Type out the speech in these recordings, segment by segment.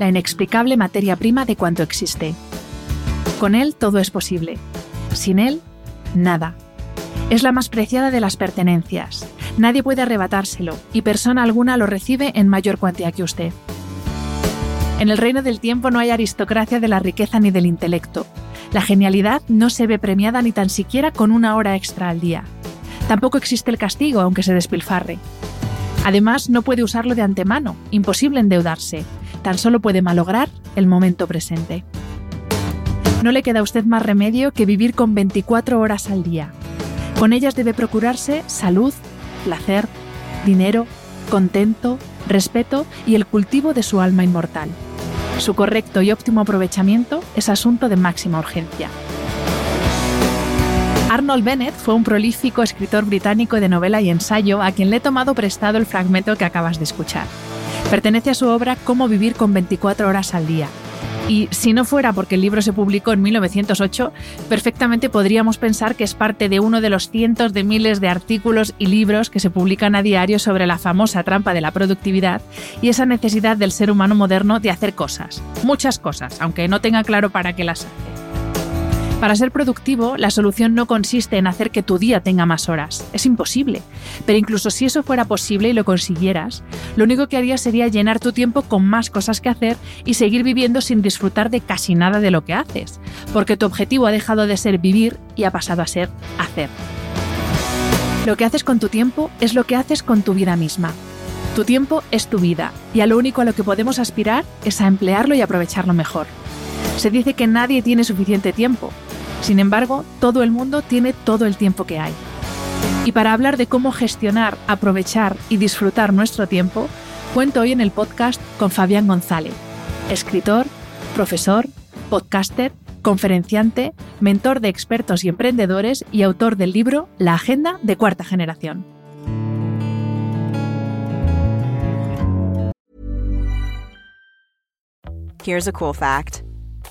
la inexplicable materia prima de cuanto existe. Con él todo es posible. Sin él, nada. Es la más preciada de las pertenencias. Nadie puede arrebatárselo y persona alguna lo recibe en mayor cuantía que usted. En el reino del tiempo no hay aristocracia de la riqueza ni del intelecto. La genialidad no se ve premiada ni tan siquiera con una hora extra al día. Tampoco existe el castigo, aunque se despilfarre. Además, no puede usarlo de antemano, imposible endeudarse, tan solo puede malograr el momento presente. No le queda a usted más remedio que vivir con 24 horas al día. Con ellas debe procurarse salud, placer, dinero, contento, respeto y el cultivo de su alma inmortal. Su correcto y óptimo aprovechamiento es asunto de máxima urgencia. Arnold Bennett fue un prolífico escritor británico de novela y ensayo a quien le he tomado prestado el fragmento que acabas de escuchar. Pertenece a su obra Cómo vivir con 24 horas al día. Y si no fuera porque el libro se publicó en 1908, perfectamente podríamos pensar que es parte de uno de los cientos de miles de artículos y libros que se publican a diario sobre la famosa trampa de la productividad y esa necesidad del ser humano moderno de hacer cosas, muchas cosas, aunque no tenga claro para qué las hace. Para ser productivo, la solución no consiste en hacer que tu día tenga más horas. Es imposible. Pero incluso si eso fuera posible y lo consiguieras, lo único que harías sería llenar tu tiempo con más cosas que hacer y seguir viviendo sin disfrutar de casi nada de lo que haces. Porque tu objetivo ha dejado de ser vivir y ha pasado a ser hacer. Lo que haces con tu tiempo es lo que haces con tu vida misma. Tu tiempo es tu vida y a lo único a lo que podemos aspirar es a emplearlo y aprovecharlo mejor. Se dice que nadie tiene suficiente tiempo, sin embargo, todo el mundo tiene todo el tiempo que hay. Y para hablar de cómo gestionar, aprovechar y disfrutar nuestro tiempo, cuento hoy en el podcast con Fabián González, escritor, profesor, podcaster, conferenciante, mentor de expertos y emprendedores y autor del libro La Agenda de Cuarta Generación. Here's a cool fact.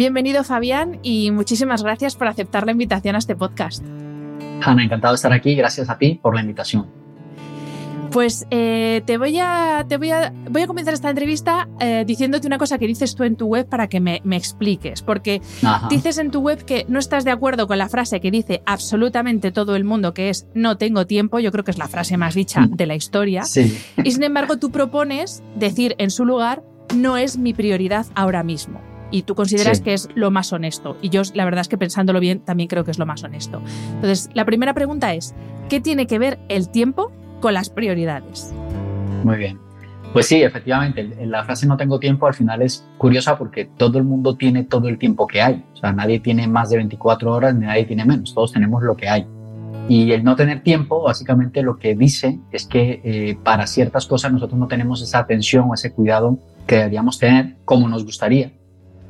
Bienvenido Fabián y muchísimas gracias por aceptar la invitación a este podcast. Hanna, encantado de estar aquí. Gracias a ti por la invitación. Pues eh, te, voy a, te voy, a, voy a comenzar esta entrevista eh, diciéndote una cosa que dices tú en tu web para que me, me expliques, porque Ajá. dices en tu web que no estás de acuerdo con la frase que dice absolutamente todo el mundo, que es no tengo tiempo, yo creo que es la frase más dicha de la historia, Sí. y sin embargo tú propones decir en su lugar no es mi prioridad ahora mismo. Y tú consideras Sí. que es lo más honesto. Y yo, la verdad es que pensándolo bien, también creo que es lo más honesto. Entonces, la primera pregunta es, ¿qué tiene que ver el tiempo con las prioridades? Muy bien. Pues sí, efectivamente, la frase no tengo tiempo al final es curiosa porque todo el mundo tiene todo el tiempo que hay. O sea, nadie tiene más de 24 horas ni nadie tiene menos. Todos tenemos lo que hay. Y el no tener tiempo, básicamente lo que dice es que eh, para ciertas cosas nosotros no tenemos esa atención o ese cuidado que deberíamos tener como nos gustaría.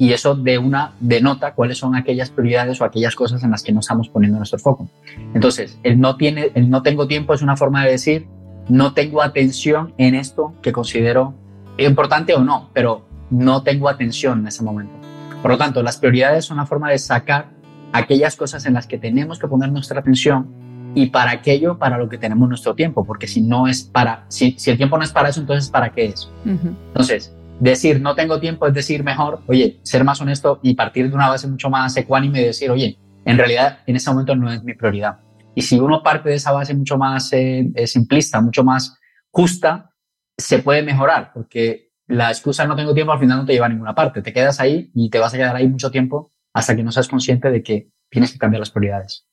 Y eso de una denota cuáles son aquellas prioridades o aquellas cosas en las que no estamos poniendo nuestro foco. Entonces, el no, tiene, el no tengo tiempo es una forma de decir no tengo atención en esto que considero importante o no, pero no tengo atención en ese momento. Por lo tanto, las prioridades son una forma de sacar aquellas cosas en las que tenemos que poner nuestra atención y para aquello para lo que tenemos nuestro tiempo, porque si no es para, si, si el tiempo no es para eso, entonces ¿para qué es? Entonces, decir no tengo tiempo es decir mejor, oye, ser más honesto y partir de una base mucho más ecuánime y decir, oye, en realidad en ese momento no es mi prioridad. Y si uno parte de esa base mucho más eh, eh, simplista, mucho más justa, se puede mejorar, porque la excusa no tengo tiempo al final no te lleva a ninguna parte. Te quedas ahí y te vas a quedar ahí mucho tiempo hasta que no seas consciente de que tienes que cambiar las prioridades.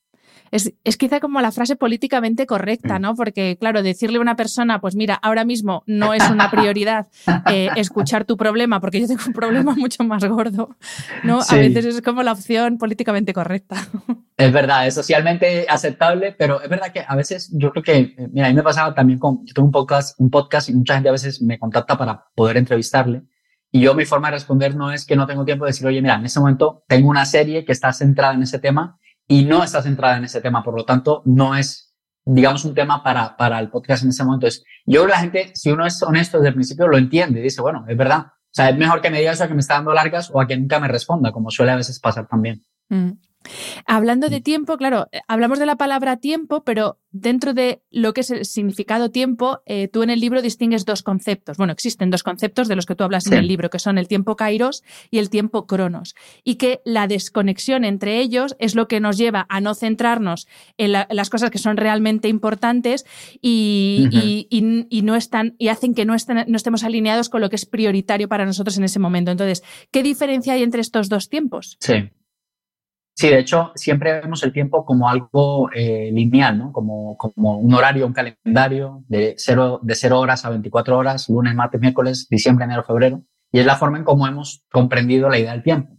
Es, es, quizá como la frase políticamente correcta. ¿no? Porque, claro, decirle a una persona, pues mira, ahora mismo no es una prioridad eh, escuchar tu problema, porque yo tengo un problema mucho más gordo, ¿no? A veces es como la opción políticamente correcta. Es verdad, es socialmente aceptable, pero es verdad que a veces yo creo que, eh, mira, a mí me pasaba también con, yo tengo un podcast, un podcast y mucha gente a veces me contacta para poder entrevistarle. Y yo mi forma de responder no es que no tengo tiempo de decir, oye, mira, en ese momento tengo una serie que está centrada en ese tema y no está centrada en ese tema, por lo tanto, no es, digamos, un tema para, para el podcast en ese momento. Es, yo la gente, si uno es honesto desde el principio, lo entiende, dice, bueno, es verdad. O sea, es mejor que me diga eso a que me está dando largas o a que nunca me responda, como suele a veces pasar también. Mm. Hablando de tiempo, claro, eh, hablamos de la palabra tiempo, pero dentro de lo que es el significado tiempo, eh, tú en el libro distingues dos conceptos. Bueno, existen dos conceptos de los que tú hablas en el libro, que son el tiempo kairos y el tiempo cronos. Y que la desconexión entre ellos es lo que nos lleva a no centrarnos en, las cosas que son realmente importantes y, no están, y hacen que no, no estemos alineados con lo que es prioritario para nosotros en ese momento. Entonces, ¿qué diferencia hay entre estos dos tiempos? Sí. Sí, de hecho, siempre vemos el tiempo como algo eh, lineal, ¿no? Como, como un horario, un calendario de cero, de cero horas a 24 horas, lunes, martes, miércoles, diciembre, enero, febrero. Y es la forma en cómo hemos comprendido la idea del tiempo.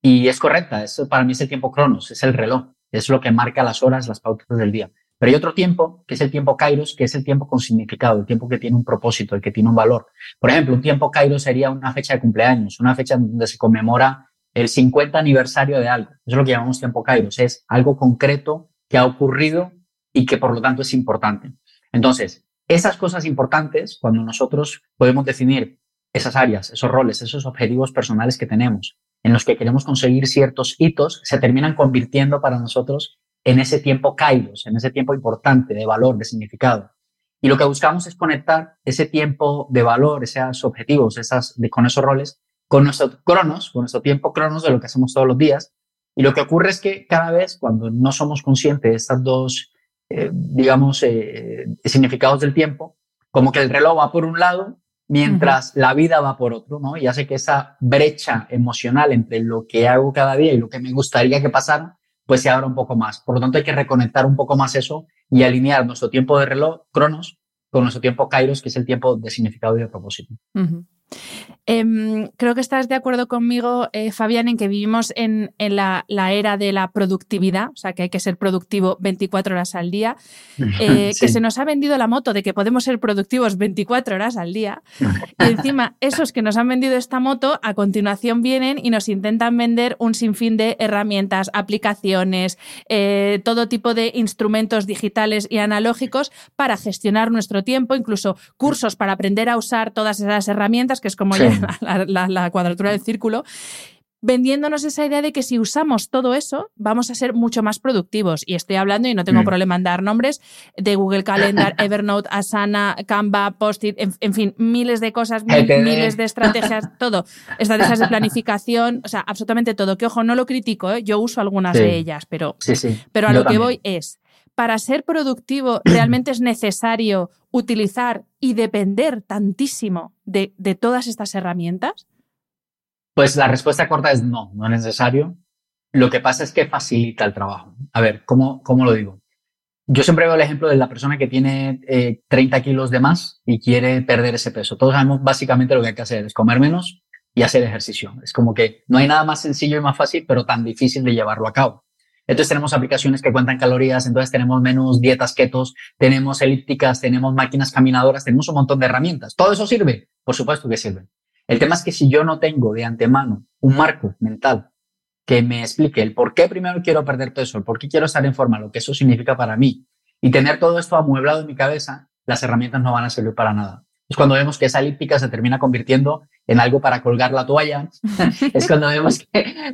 Y es correcta, eso para mí es el tiempo cronos, es el reloj, es lo que marca las horas, las pautas del día. Pero hay otro tiempo, que es el tiempo kairos, que es el tiempo con significado, el tiempo que tiene un propósito, el que tiene un valor. Por ejemplo, un tiempo kairos sería una fecha de cumpleaños, una fecha donde se conmemora el 50 aniversario de algo. Eso es lo que llamamos tiempo Kairos. Es algo concreto que ha ocurrido y que por lo tanto es importante. Entonces, esas cosas importantes, cuando nosotros podemos definir esas áreas, esos roles, esos objetivos personales que tenemos, en los que queremos conseguir ciertos hitos, se terminan convirtiendo para nosotros en ese tiempo Kairos, en ese tiempo importante de valor, de significado. Y lo que buscamos es conectar ese tiempo de valor, esos objetivos, esas, con esos roles, con nuestro cronos, con nuestro tiempo cronos de lo que hacemos todos los días. Y lo que ocurre es que cada vez cuando no somos conscientes de estas dos, eh, digamos, eh, significados del tiempo, como que el reloj va por un lado mientras la vida va por otro, ¿no? Y hace que esa brecha emocional entre lo que hago cada día y lo que me gustaría que pasara, pues se abra un poco más. Por lo tanto, hay que reconectar un poco más eso y alinear nuestro tiempo de reloj, cronos, con nuestro tiempo kairos, que es el tiempo de significado y de propósito. Em, creo que estás de acuerdo conmigo, eh, Fabián, en que vivimos en, la, era de la productividad, o sea, que hay que ser productivo 24 horas al día, eh, que se nos ha vendido la moto de que podemos ser productivos 24 horas al día. Y encima, esos que nos han vendido esta moto, a continuación vienen y nos intentan vender un sinfín de herramientas, aplicaciones, eh, todo tipo de instrumentos digitales y analógicos para gestionar nuestro tiempo, incluso cursos para aprender a usar todas esas herramientas, que es como ya la, cuadratura del círculo, vendiéndonos esa idea de que si usamos todo eso, vamos a ser mucho más productivos. Y estoy hablando, y no tengo mm. problema en dar nombres, de Google Calendar, Evernote, Asana, Canva, Post-it, en, fin, miles de cosas, miles de estrategias, todo. Estrategias de planificación, o sea, absolutamente todo. Que ojo, no lo critico, ¿eh? yo uso algunas de ellas, pero, pero a lo que voy es, para ser productivo realmente es necesario utilizar y depender tantísimo de, todas estas herramientas? Pues la respuesta corta es no, no es necesario. Lo que pasa es que facilita el trabajo. A ver, ¿cómo, cómo lo digo? Yo siempre veo el ejemplo de la persona que tiene 30 eh, kilos de más y quiere perder ese peso. Todos sabemos básicamente lo que hay que hacer, es comer menos y hacer ejercicio. Es como que no hay nada más sencillo y más fácil, pero tan difícil de llevarlo a cabo. Entonces tenemos aplicaciones que cuentan calorías, entonces tenemos menús, dietas ketos, tenemos elípticas, tenemos máquinas caminadoras, tenemos un montón de herramientas. ¿Todo eso sirve? Por supuesto que sirve. El tema es que si yo no tengo de antemano un marco mental que me explique el por qué primero quiero perder peso, el por qué quiero estar en forma, lo que eso significa para mí, y tener todo esto amueblado en mi cabeza, las herramientas no van a servir para nada. Es cuando vemos que esa elíptica se termina convirtiendo en algo para colgar la toalla. es cuando vemos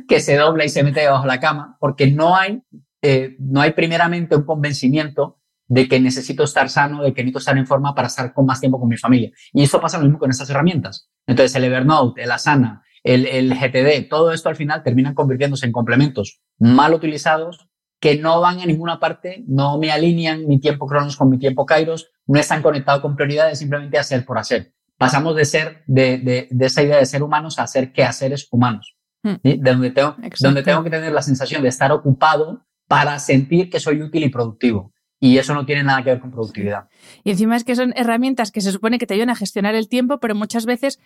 que, se dobla y se mete debajo de la cama, porque no hay, eh, no hay primeramente un convencimiento de que necesito estar sano, de que necesito estar en forma para estar con más tiempo con mi familia. Y eso pasa lo mismo con estas herramientas. Entonces, el Evernote, el Asana, el, el GTD, todo esto al final terminan convirtiéndose en complementos mal utilizados que no van a ninguna parte, no me alinean mi tiempo Cronos con mi tiempo Kairos, no están conectados con prioridades, simplemente hacer por hacer pasamos de ser, de, de, esa idea de ser humanos a ser quehaceres humanos. Hmm. De donde tengo, donde tengo que tener la sensación de estar ocupado para sentir que soy útil y productivo. Y eso no tiene nada que ver con productividad. Y encima es que son herramientas que se supone que te ayudan a gestionar el tiempo, pero muchas veces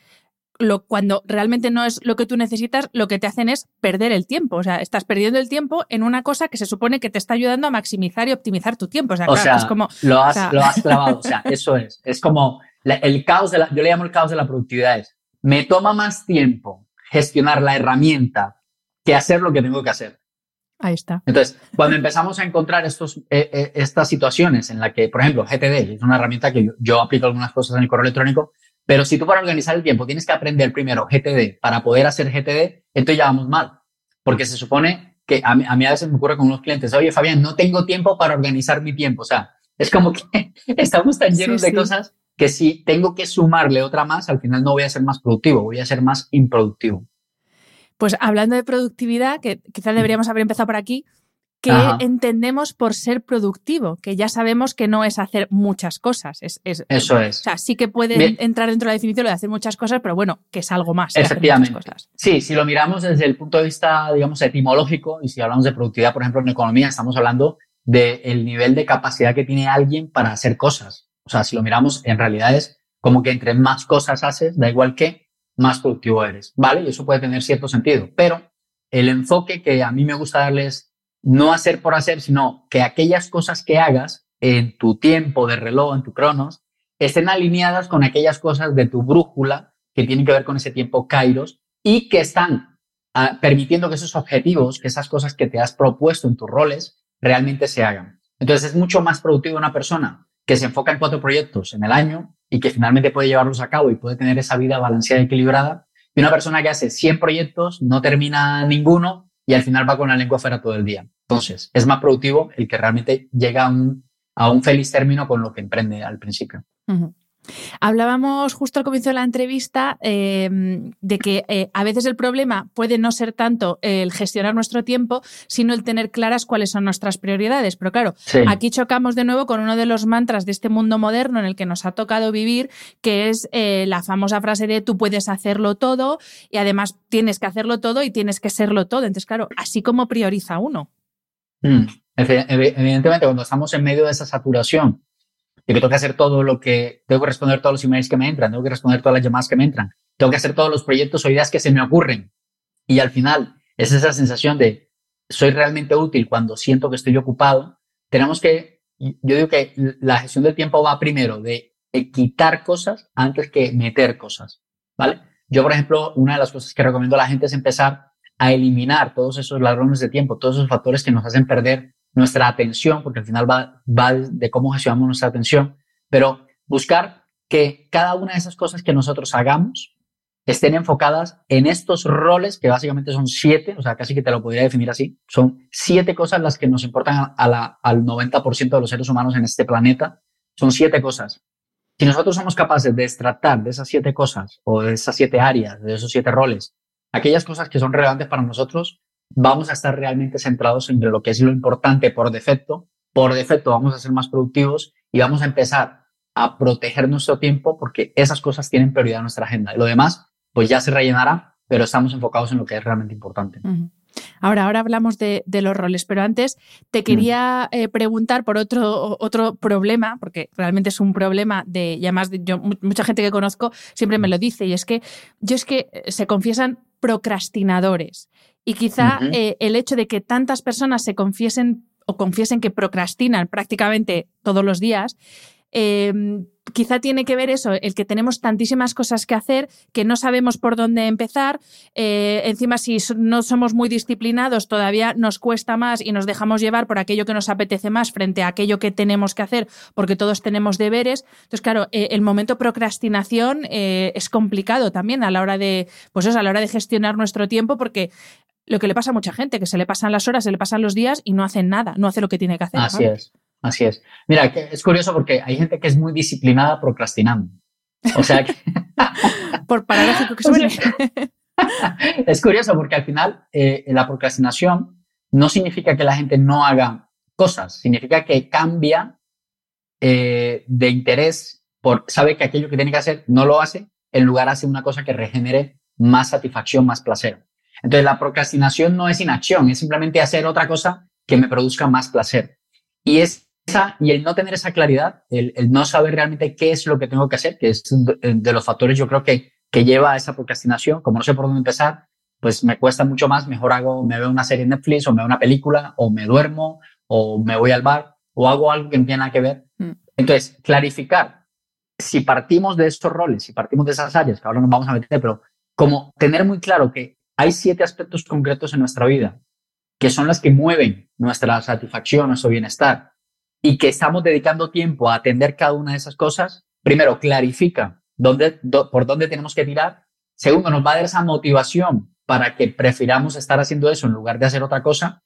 lo, cuando realmente no es lo que tú necesitas, lo que te hacen es perder el tiempo. O sea, estás perdiendo el tiempo en una cosa que se supone que te está ayudando a maximizar y optimizar tu tiempo. O sea, es como. Lo has, lo has clavado. o sea, eso es. Es como el caos de la. Yo le llamo el caos de la productividad. Es, me toma más tiempo gestionar la herramienta que hacer lo que tengo que hacer. Ahí está. Entonces, cuando empezamos a encontrar estos, eh, eh, estas situaciones en las que, por ejemplo, GTD es una herramienta que yo, aplico algunas cosas en el correo electrónico, pero si tú para organizar el tiempo tienes que aprender primero GTD para poder hacer GTD, entonces ya vamos mal. Porque se supone que a mí, a, mí a veces me ocurre con unos clientes, oye Fabián, no tengo tiempo para organizar mi tiempo. O sea, es como que estamos tan llenos de cosas que si tengo que sumarle otra más, al final no voy a ser más productivo, voy a ser más improductivo. Pues hablando de productividad, que quizás deberíamos haber empezado por aquí, ¿qué entendemos por ser productivo? Que ya sabemos que no es hacer muchas cosas. Es, Eso es. O sea, sí que puede entrar dentro de la definición de hacer muchas cosas, pero bueno, que es algo más. Efectivamente. Cosas. Sí, si lo miramos desde el punto de vista, digamos, etimológico, y si hablamos de productividad, por ejemplo, en economía, estamos hablando del nivel de capacidad que tiene alguien para hacer cosas. O sea, si lo miramos, en realidad es como que entre más cosas haces, da igual que, más productivo eres, ¿vale? Y eso puede tener cierto sentido, pero el enfoque que a mí me gusta darles no hacer por hacer, sino que aquellas cosas que hagas en tu tiempo de reloj, en tu cronos, estén alineadas con aquellas cosas de tu brújula que tienen que ver con ese tiempo kairos y que están ah, permitiendo que esos objetivos, que esas cosas que te has propuesto en tus roles, realmente se hagan. Entonces es mucho más productivo una persona que se enfoca en cuatro proyectos en el año y que finalmente puede llevarlos a cabo y puede tener esa vida balanceada y equilibrada, y una persona que hace 100 proyectos, no termina ninguno y al final va con la lengua fuera todo el día. Entonces, es más productivo el que realmente llega a un, a un feliz término con lo que emprende al principio. Hablábamos justo al comienzo de la entrevista em, de que eh, a veces el problema puede no ser tanto el gestionar nuestro tiempo, sino el tener claras cuáles son nuestras prioridades. Pero claro, aquí chocamos de nuevo con uno de los mantras de este mundo moderno en el que nos ha tocado vivir, que es eh, la famosa frase de tú puedes hacerlo todo y además tienes que hacerlo todo y tienes que serlo todo. Entonces, claro, así como prioriza uno. Mm. Evidentemente, cuando estamos en medio de esa saturación de que tengo que hacer todo lo que, tengo que responder todos los emails que me entran, tengo que responder todas las llamadas que me entran, tengo que hacer todos los proyectos o ideas que se me ocurren. Y al final es esa sensación de soy realmente útil cuando siento que estoy ocupado. Tenemos que, yo digo que la gestión del tiempo va primero de quitar cosas antes que meter cosas, ¿vale? Yo, por ejemplo, una de las cosas que recomiendo a la gente es empezar a eliminar todos esos ladrones de tiempo, todos esos factores que nos hacen perder nuestra atención, porque al final va, va de cómo gestionamos nuestra atención, pero buscar que cada una de esas cosas que nosotros hagamos estén enfocadas en estos roles, que básicamente son siete, o sea, casi que te lo podría definir así, son siete cosas las que nos importan al 90% de los seres humanos en este planeta, son siete cosas. Si nosotros somos capaces de extractar de esas siete cosas o de esas siete áreas, de esos siete roles, aquellas cosas que son relevantes para nosotros, vamos a estar realmente centrados en lo que es lo importante por defecto. Por defecto vamos a ser más productivos y vamos a empezar a proteger nuestro tiempo porque esas cosas tienen prioridad en nuestra agenda. Y lo demás, pues ya se rellenará, pero estamos enfocados en lo que es realmente importante. Ahora, ahora hablamos de, los roles, pero antes te quería eh, preguntar por otro, otro problema, porque realmente es un problema de, y además yo, mucha gente que conozco siempre me lo dice, y es que yo es que eh, se confiesan procrastinadores. Y quizá eh, el hecho de que tantas personas se confiesen o confiesen que procrastinan prácticamente todos los días, em, quizá tiene que ver eso, el que tenemos tantísimas cosas que hacer que no sabemos por dónde empezar. Eh, encima, si no somos muy disciplinados, todavía nos cuesta más y nos dejamos llevar por aquello que nos apetece más frente a aquello que tenemos que hacer, porque todos tenemos deberes. Entonces, claro, eh, el momento procrastinación es complicado también a la hora de, pues a la hora de gestionar nuestro tiempo, porque lo que le pasa a mucha gente, que se le pasan las horas, se le pasan los días y no hacen nada, no hace lo que tiene que hacer. Así es, así es. Mira, es curioso porque hay gente que es muy disciplinada procrastinando. O sea que... Por paradójico que suene. es curioso porque al final eh, la procrastinación no significa que la gente no haga cosas, significa que cambia eh, de interés por, sabe que aquello que tiene que hacer no lo hace, en lugar hace una cosa que regenere más satisfacción, más placer. Entonces, la procrastinación no es inacción, es simplemente hacer otra cosa que me produzca más placer. Y esa, y el no tener esa claridad, el, no saber realmente qué es lo que tengo que hacer, que es de los factores yo creo que, que lleva a esa procrastinación, como no sé por dónde empezar, pues me cuesta mucho más, mejor hago, me veo una serie en Netflix o me veo una película o me duermo o me voy al bar o hago algo que no tiene nada que ver. Mm. Entonces, clarificar, si partimos de estos roles, si partimos de esas áreas, que ahora nos vamos a meter, pero como tener muy claro que hay siete aspectos concretos en nuestra vida que son las que mueven nuestra satisfacción, nuestro bienestar, y que estamos dedicando tiempo a atender cada una de esas cosas, primero, clarifica dónde, por dónde tenemos que tirar. Segundo, nos va a dar esa motivación para que prefiramos estar haciendo eso en lugar de hacer otra cosa.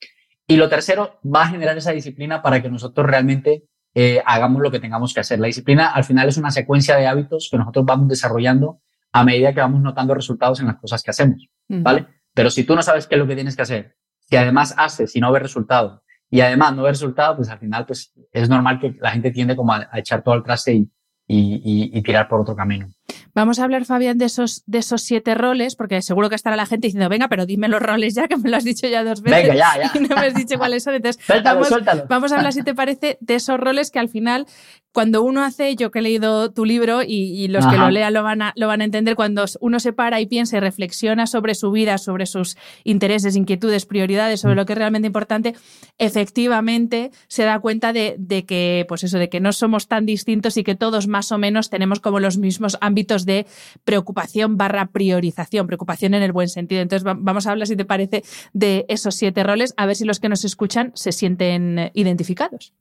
Y lo tercero, va a generar esa disciplina para que nosotros realmente eh, hagamos lo que tengamos que hacer. La disciplina al final es una secuencia de hábitos que nosotros vamos desarrollando a medida que vamos notando resultados en las cosas que hacemos, ¿vale? Pero si tú no sabes qué es lo que tienes que hacer, si además haces y no ves resultado, y además no ves resultado, pues al final pues es normal que la gente tiende como a, echar todo el traste y, y, tirar por otro camino. Vamos a hablar, Fabián, de esos, de esos siete roles, porque seguro que estará la gente diciendo, venga, pero dime los roles ya, que me lo has dicho ya dos veces. Venga, ya, ya. Y no me has dicho cuáles son. Entonces, suéltalo, vamos, suéltalo. vamos a hablar, si te parece, de esos roles que al final cuando uno hace, yo que he leído tu libro y, los que lo lean lo van, a, lo van a entender, cuando uno se para y piensa y reflexiona sobre su vida, sobre sus intereses, inquietudes, prioridades, sobre mm. lo que es realmente importante, efectivamente se da cuenta de, que, pues eso, de que no somos tan distintos y que todos más o menos tenemos como los mismos ámbitos de preocupación barra priorización, preocupación en el buen sentido. Entonces vamos a hablar, si te parece, de esos siete roles, a ver si los que nos escuchan se sienten identificados.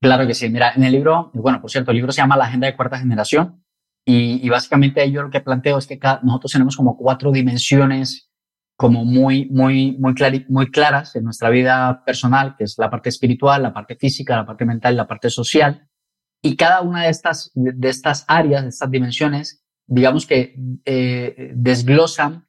Claro que sí. Mira, en el libro, bueno, por cierto, el libro se llama La Agenda de Cuarta Generación y, básicamente yo lo que planteo es que nosotros tenemos como cuatro dimensiones como muy, muy, muy, muy claras en nuestra vida personal, que es la parte espiritual, la parte física, la parte mental y la parte social. Y cada una de estas, de estas áreas, de estas dimensiones, digamos que eh, desglosan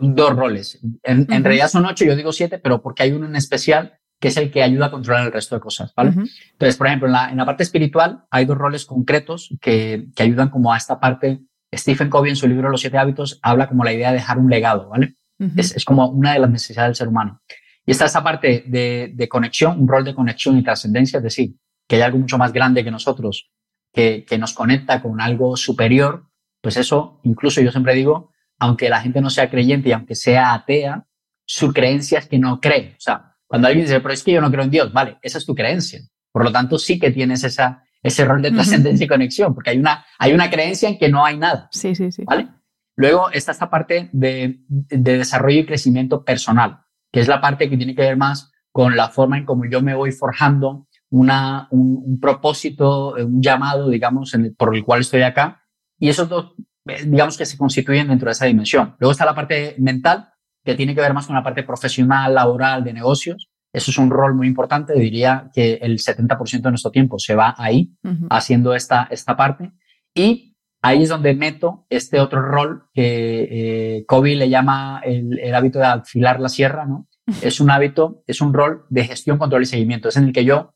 dos roles. En, en, realidad son ocho, yo digo siete, pero porque hay uno en especial que es el que ayuda a controlar el resto de cosas, ¿vale? Entonces, por ejemplo, en la, en la, parte espiritual hay dos roles concretos que, que, ayudan como a esta parte. Stephen Covey en su libro Los siete hábitos habla como la idea de dejar un legado, ¿vale? es, es, como una de las necesidades del ser humano. Y está esa parte de, de conexión, un rol de conexión y trascendencia, es decir, que hay algo mucho más grande que nosotros, que, que nos conecta con algo superior, pues eso, incluso yo siempre digo, aunque la gente no sea creyente y aunque sea atea, su creencia es que no cree. O sea, cuando alguien dice, pero es que yo no creo en Dios, vale, esa es tu creencia. Por lo tanto, sí que tienes esa, ese rol de trascendencia y conexión, porque hay una, hay una creencia en que no hay nada. Sí, sí, sí. ¿Vale? Luego está esta parte de, de desarrollo y crecimiento personal, que es la parte que tiene que ver más con la forma en cómo yo me voy forjando una, un, propósito, un llamado, digamos, en por el cual estoy acá. Y esos dos, eh, digamos que se constituyen dentro de esa dimensión. Luego está la parte mental, que tiene que ver más con la parte profesional, laboral, de negocios. Eso es un rol muy importante. Diría que el 70% de nuestro tiempo se va ahí, haciendo esta, esta parte. Y ahí es donde meto este otro rol que eh, Kobe le llama el, el, hábito de afilar la sierra, ¿no? Es un hábito, es un rol de gestión, control y seguimiento. Es en el que yo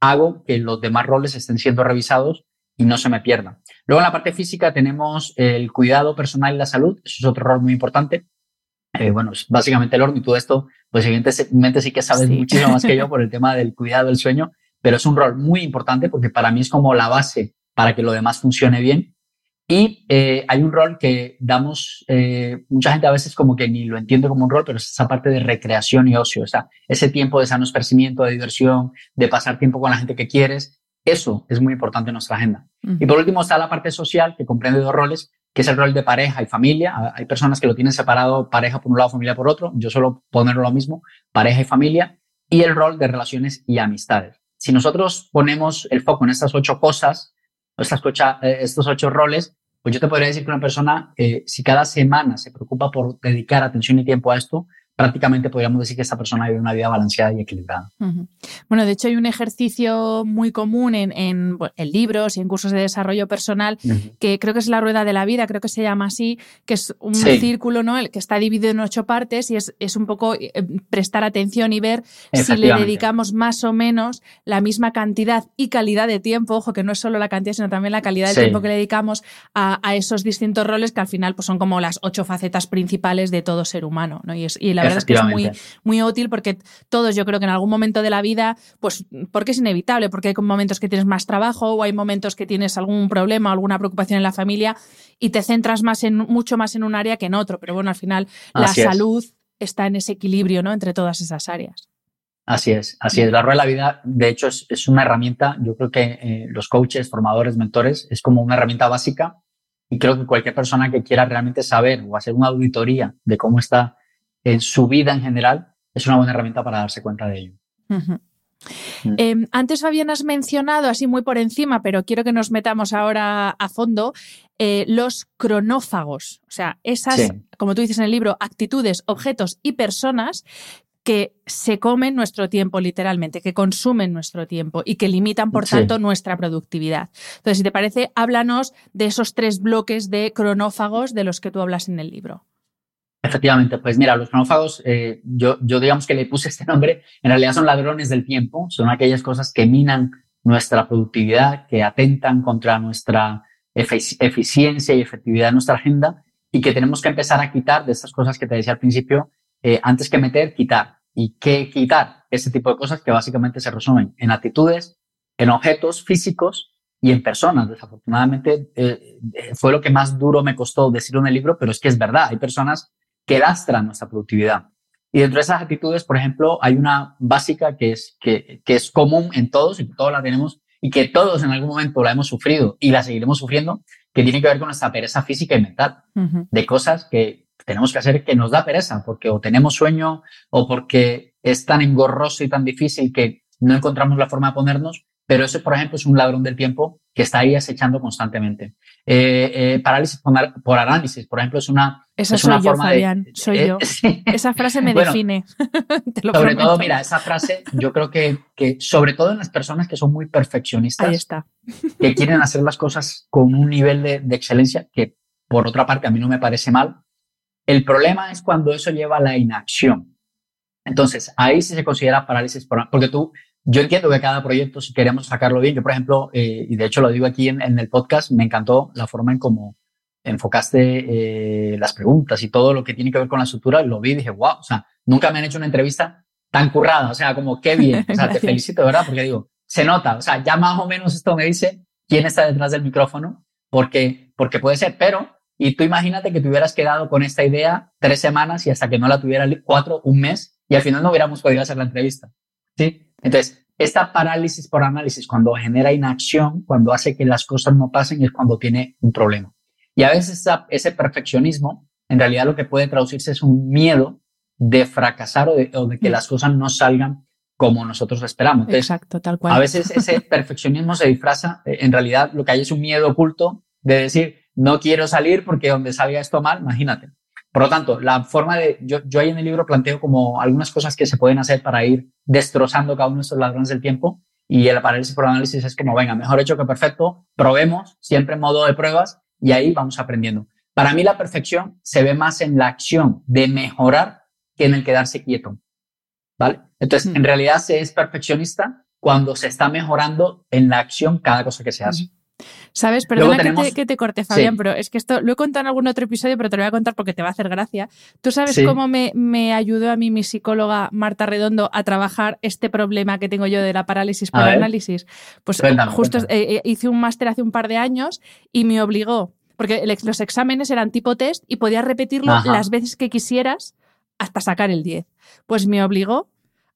hago que los demás roles estén siendo revisados y no se me pierdan. Luego en la parte física tenemos el cuidado personal y la salud. Eso es otro rol muy importante. Eh, bueno, básicamente el horno y todo esto, pues evidentemente sí que sabes muchísimo más que yo por el tema del cuidado del sueño, pero es un rol muy importante porque para mí es como la base para que lo demás funcione bien. Y eh, hay un rol que damos, eh, mucha gente a veces como que ni lo entiende como un rol, pero es esa parte de recreación y ocio, o sea, ese tiempo de sano esparcimiento, de diversión, de pasar tiempo con la gente que quieres. Eso es muy importante en nuestra agenda. Y por último está la parte social, que comprende dos roles, que es el rol de pareja y familia. Hay personas que lo tienen separado, pareja por un lado, familia por otro. Yo suelo ponerlo lo mismo, pareja y familia. Y el rol de relaciones y amistades. Si nosotros ponemos el foco en estas ocho cosas, estas eh, estos ocho roles, pues yo te podría decir que una persona, eh, si cada semana se preocupa por dedicar atención y tiempo a esto, prácticamente podríamos decir que esta persona vive una vida balanceada y equilibrada. Bueno, de hecho hay un ejercicio muy común en, en, libros y en cursos de desarrollo personal que creo que es la rueda de la vida, creo que se llama así, que es un círculo ¿no? El que está dividido en ocho partes y es, es un poco eh, prestar atención y ver si le dedicamos más o menos la misma cantidad y calidad de tiempo, ojo que no es solo la cantidad, sino también la calidad de tiempo que le dedicamos a, a, esos distintos roles que al final pues, son como las ocho facetas principales de todo ser humano. ¿no? Y, es, y la verdad es que es muy, muy útil porque todos yo creo que en algún momento de la vida, pues porque es inevitable, porque hay momentos que tienes más trabajo o hay momentos que tienes algún problema, alguna preocupación en la familia y te centras más en, mucho más en un área que en otro. Pero bueno, al final la salud está en ese equilibrio ¿no? entre todas esas áreas. Así es, así es. La rueda de la vida, de hecho, es, una herramienta. Yo creo que eh, los coaches, formadores, mentores, es como una herramienta básica. Y creo que cualquier persona que quiera realmente saber o hacer una auditoría de cómo está en su vida en general, es una buena herramienta para darse cuenta de ello. Mm. Em, antes, Fabián, has mencionado así muy por encima, pero quiero que nos metamos ahora a fondo, eh, los cronófagos. O sea, esas, como tú dices en el libro, actitudes, objetos y personas que se comen nuestro tiempo literalmente, que consumen nuestro tiempo y que limitan, por tanto, nuestra productividad. Entonces, si te parece, háblanos de esos tres bloques de cronófagos de los que tú hablas en el libro. Efectivamente, pues mira, los cronófagos, eh, yo, yo digamos que le puse este nombre, en realidad son ladrones del tiempo, son aquellas cosas que minan nuestra productividad, que atentan contra nuestra eficiencia y efectividad de nuestra agenda y que tenemos que empezar a quitar de estas cosas que te decía al principio, eh, antes que meter, quitar. ¿Y qué quitar? Ese tipo de cosas que básicamente se resumen en actitudes, en objetos físicos y en personas. Desafortunadamente eh, fue lo que más duro me costó decirlo en el libro, pero es que es verdad, hay personas que lastran nuestra productividad. Y dentro de esas actitudes, por ejemplo, hay una básica que es, que, que es común en todos y que todos la tenemos y que todos en algún momento la hemos sufrido y la seguiremos sufriendo, que tiene que ver con nuestra pereza física y mental, de cosas que tenemos que hacer que nos da pereza, porque o tenemos sueño o porque es tan engorroso y tan difícil que no encontramos la forma de ponernos, pero ese, por ejemplo, es un ladrón del tiempo que está ahí acechando constantemente. Eh, eh, parálisis por, análisis, por ejemplo, es una, esa es una yo, forma Fabián, soy eh, yo. Esa frase me define. sobre todo, mira, esa frase, yo creo que, que, sobre todo en las personas que son muy perfeccionistas, Ahí está. que quieren hacer las cosas con un nivel de, de, excelencia que, por otra parte, a mí no me parece mal. El problema es cuando eso lleva a la inacción. Entonces, ahí sí se considera parálisis por porque tú yo entiendo que cada proyecto, si queremos sacarlo bien, yo, por ejemplo, eh, y de hecho lo digo aquí en, el podcast, me encantó la forma en cómo enfocaste eh, las preguntas y todo lo que tiene que ver con la estructura. Lo vi y dije, wow, o sea, nunca me han hecho una entrevista tan currada. O sea, como qué bien. O sea, te felicito, ¿verdad? Porque digo, se nota. O sea, ya más o menos esto me dice quién está detrás del micrófono, porque, porque puede ser, pero, y tú imagínate que te hubieras quedado con esta idea tres semanas y hasta que no la tuviera cuatro, un mes, y al final no hubiéramos podido hacer la entrevista. ¿Sí? Entonces, esta parálisis por análisis, cuando genera inacción, cuando hace que las cosas no pasen, es cuando tiene un problema. Y a veces ese perfeccionismo, en realidad lo que puede traducirse es un miedo de fracasar o de, que mm. las cosas no salgan como nosotros esperamos. Exacto, tal cual. A veces ese perfeccionismo se disfraza, eh, en realidad lo que hay es un miedo oculto de decir, no quiero salir porque donde salga esto mal, imagínate. Por lo tanto, la forma de, yo, yo ahí en el libro planteo como algunas cosas que se pueden hacer para ir destrozando cada uno de estos ladrones del tiempo y el parálisis por análisis es como, venga, mejor hecho que perfecto, probemos, siempre en modo de pruebas y ahí vamos aprendiendo. Para mí la perfección se ve más en la acción de mejorar que en el quedarse quieto. ¿Vale? Entonces, mm. en realidad se es perfeccionista cuando se está mejorando en la acción cada cosa que se hace. ¿Sabes? Perdona que, te, corte, Fabián, pero es que esto lo he contado en algún otro episodio, pero te lo voy a contar porque te va a hacer gracia. ¿Tú sabes cómo me, me, ayudó a mí mi psicóloga Marta Redondo a trabajar este problema que tengo yo de la parálisis por análisis? Pues justo eh, eh, hice un máster hace un par de años y me obligó, porque los exámenes eran tipo test y podías repetirlo las veces que quisieras hasta sacar el 10. Pues me obligó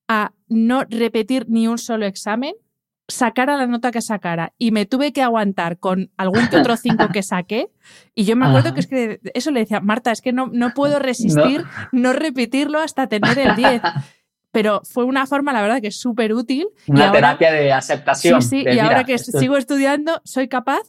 a no repetir ni un solo examen sacara la nota que sacara y me tuve que aguantar con algún que otro cinco que saqué. Y yo me acuerdo que es que eso le decía, Marta, es que no, no puedo resistir no. repetirlo hasta tener el 10. Pero fue una forma, la verdad, que es súper útil. Una terapia de aceptación. Sí, sí, y ahora que sigo estudiando, soy capaz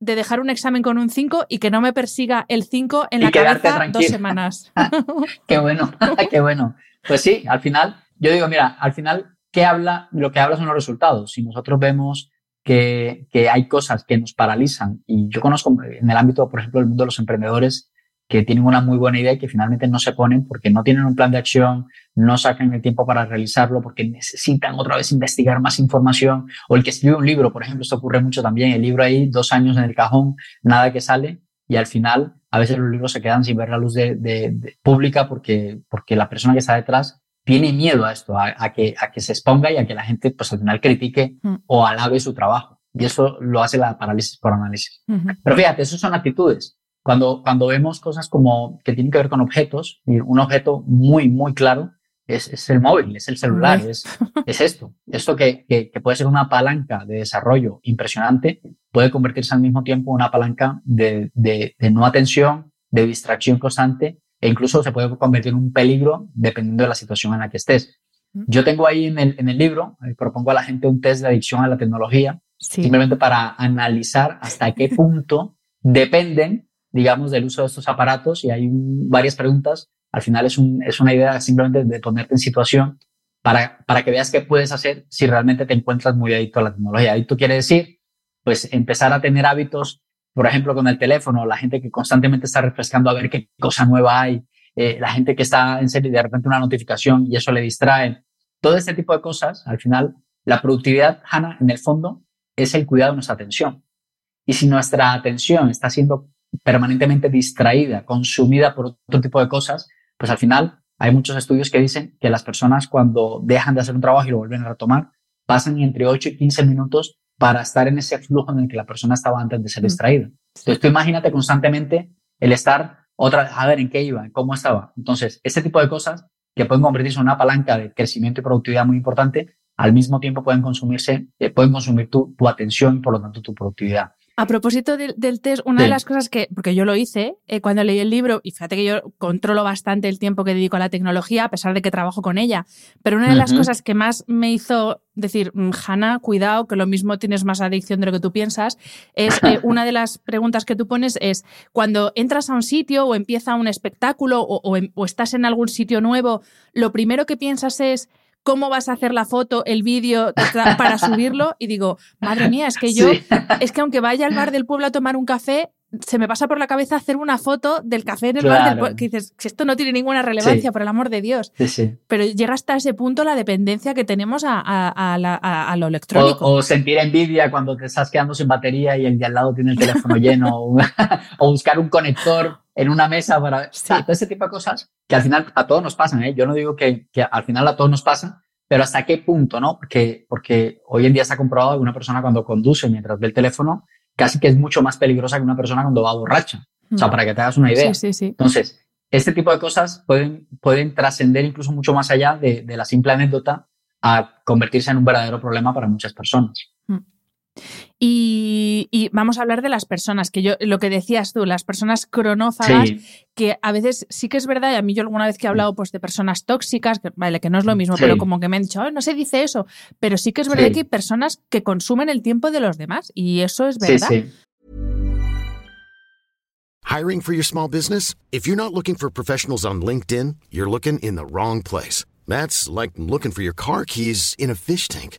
de dejar un examen con un 5 y que no me persiga el 5 en la cabeza dos semanas. qué bueno, qué bueno. Pues sí, al final, yo digo, mira, al final, ¿qué habla? Lo que habla son los resultados. Si nosotros vemos que, que hay cosas que nos paralizan, y yo conozco en el ámbito, por ejemplo, del mundo de los emprendedores, que tienen una muy buena idea y que finalmente no se ponen porque no tienen un plan de acción, no sacan el tiempo para realizarlo porque necesitan otra vez investigar más información o el que escribe un libro, por ejemplo, esto ocurre mucho también, el libro ahí dos años en el cajón, nada que sale y al final a veces los libros se quedan sin ver la luz de, pública porque, porque la persona que está detrás tiene miedo a esto, a, que, a que se exponga y a que la gente pues al final critique mm. o alabe su trabajo. Y eso lo hace la parálisis por análisis. Pero fíjate, eso son actitudes. Cuando, cuando vemos cosas como que tienen que ver con objetos, y un objeto muy, muy claro es, es el móvil, es el celular, es, es esto. Esto que, que, puede ser una palanca de desarrollo impresionante, puede convertirse al mismo tiempo en una palanca de, de, de no atención, de distracción constante e incluso se puede convertir en un peligro dependiendo de la situación en la que estés. Yo tengo ahí en el, en el libro, eh, propongo a la gente un test de adicción a la tecnología, simplemente para analizar hasta qué punto dependen digamos, del uso de estos aparatos y hay varias preguntas. Al final es, un, es una idea simplemente de ponerte en situación para, para que veas qué puedes hacer si realmente te encuentras muy adicto a la tecnología. Adicto quiere decir, pues, empezar a tener hábitos, por ejemplo, con el teléfono, la gente que constantemente está refrescando a ver qué cosa nueva hay, eh, la gente que está en serio y de repente una notificación y eso le distrae. Todo este tipo de cosas, al final, la productividad, Hanna, en el fondo, es el cuidado de nuestra atención. Y si nuestra atención está siendo permanentemente distraída, consumida por otro tipo de cosas, pues al final hay muchos estudios que dicen que las personas cuando dejan de hacer un trabajo y lo vuelven a retomar, pasan entre 8 y 15 minutos para estar en ese flujo en el que la persona estaba antes de ser mm. distraída. Entonces tú imagínate constantemente el estar otra a ver en qué iba, cómo estaba. Entonces, ese tipo de cosas que pueden convertirse en una palanca de crecimiento y productividad muy importante, al mismo tiempo pueden consumirse, eh, pueden consumir tu, tu atención y por lo tanto tu productividad. A propósito del, test, una de las cosas que, porque yo lo hice eh, cuando leí el libro, y fíjate que yo controlo bastante el tiempo que dedico a la tecnología, a pesar de que trabajo con ella, pero una de las cosas que más me hizo decir, mm, Hanna, cuidado, que lo mismo tienes más adicción de lo que tú piensas, es eh, una de las preguntas que tú pones es, cuando entras a un sitio o empieza un espectáculo o estás en algún sitio nuevo, lo primero que piensas es, cómo vas a hacer la foto, el vídeo para subirlo y digo, madre mía, es que yo, es que aunque vaya al bar del pueblo a tomar un café, se me pasa por la cabeza hacer una foto del café en el bar del pueblo, que dices, que esto no tiene ninguna relevancia, por el amor de Dios. Pero llega hasta ese punto la dependencia que tenemos a, lo electrónico. O, sentir envidia cuando te estás quedando sin batería y el de al lado tiene el teléfono lleno, o buscar un conector en una mesa para... todo ese tipo de cosas que al final a todos nos pasan, ¿eh? Yo no digo que, que, al final a todos nos pasan, pero hasta qué punto, ¿no? Porque, porque hoy en día se ha comprobado que una persona cuando conduce mientras ve el teléfono casi que es mucho más peligrosa que una persona cuando va borracha. O sea, mm. para que te hagas una idea. Sí, sí, sí. Entonces, este tipo de cosas pueden, pueden trascender incluso mucho más allá de, de, la simple anécdota a convertirse en un verdadero problema para muchas personas. Y, vamos a hablar de las personas, que yo, lo que decías tú, las personas cronófagas, que a veces sí que es verdad, y a mí yo alguna vez que he hablado pues, de personas tóxicas, que, vale, que no es lo mismo, pero como que me han dicho, no se dice eso, pero sí que es verdad que hay personas que consumen el tiempo de los demás, y eso es verdad. Hiring for your small business? If you're not looking for professionals on LinkedIn, you're looking in the wrong place. That's like looking for your car keys in a fish tank.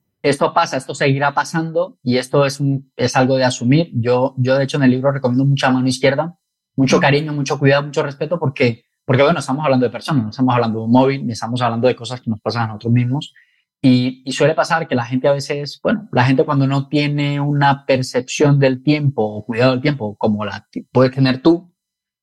Esto pasa, esto seguirá pasando y esto es, un, es algo de asumir. Yo, yo, de hecho, en el libro recomiendo mucha mano izquierda, mucho cariño, mucho cuidado, mucho respeto, porque, porque bueno, estamos hablando de personas, no estamos hablando de un móvil, ni estamos hablando de cosas que nos pasan a nosotros mismos. Y, y, suele pasar que la gente a veces, bueno, la gente cuando no tiene una percepción del tiempo o cuidado del tiempo como la puedes tener tú,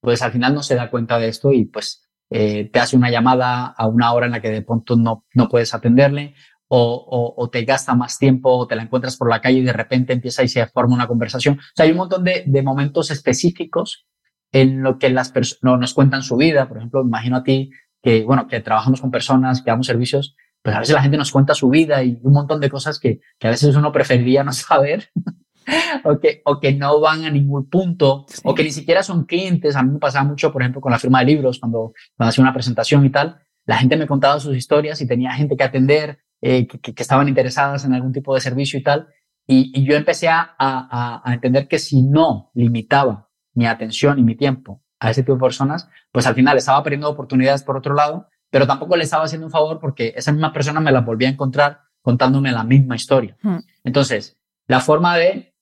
pues al final no se da cuenta de esto y pues eh, te hace una llamada a una hora en la que de pronto no, no puedes atenderle o, o, te gasta más tiempo o te la encuentras por la calle y de repente empieza y se forma una conversación. O sea, hay un montón de, de momentos específicos en lo que las personas no, nos cuentan su vida. Por ejemplo, imagino a ti que, bueno, que trabajamos con personas, que damos servicios, pues a veces la gente nos cuenta su vida y un montón de cosas que, que a veces uno preferiría no saber o, que, o que no van a ningún punto o que ni siquiera son clientes. A mí me pasaba mucho, por ejemplo, con la firma de libros, cuando, cuando hacía una presentación y tal, la gente me contaba sus historias y tenía gente que atender, eh, que, que, estaban interesadas en algún tipo de servicio y tal. Y, y yo empecé a, a, a entender que si no limitaba mi atención y mi tiempo a ese tipo de personas, pues al final estaba perdiendo oportunidades por otro lado, pero tampoco le estaba haciendo un favor porque esa misma persona me la volvía a encontrar contándome la misma historia. Hmm. Entonces, la forma de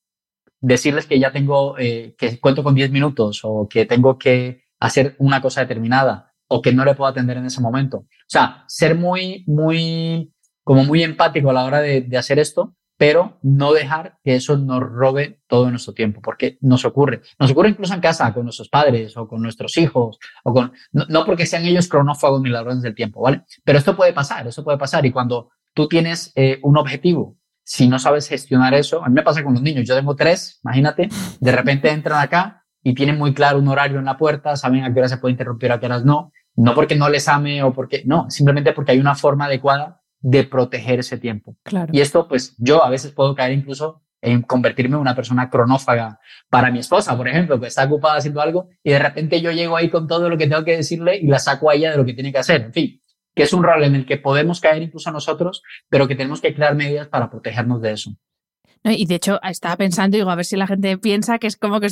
decirles que ya tengo, eh, que cuento con 10 minutos o que tengo que hacer una cosa determinada o que no le puedo atender en ese momento. O sea, ser muy, muy, como muy empático a la hora de, hacer esto pero no dejar que eso nos robe todo nuestro tiempo, porque nos ocurre. Nos ocurre incluso en casa, con nuestros padres o con nuestros hijos, o con, no, porque sean ellos cronófagos ni ladrones del tiempo, ¿vale? Pero esto puede pasar, eso puede pasar. Y cuando tú tienes eh, un objetivo, si no sabes gestionar eso, a mí me pasa con los niños, yo tengo tres, imagínate, de repente entran acá y tienen muy claro un horario en la puerta, saben a qué hora se puede interrumpir, a qué horas no, no porque no les ame o porque, no, simplemente porque hay una forma adecuada de proteger ese tiempo. Claro. Y esto, pues yo a veces puedo caer incluso en convertirme en una persona cronófaga para mi esposa, por ejemplo, que está ocupada haciendo algo y de repente yo llego ahí con todo lo que tengo que decirle y la saco a ella de lo que tiene que hacer. En fin, que es un rol en el que podemos caer incluso nosotros, pero que tenemos que crear medidas para protegernos de eso. Y de hecho, estaba pensando, digo, a ver si la gente piensa que es como que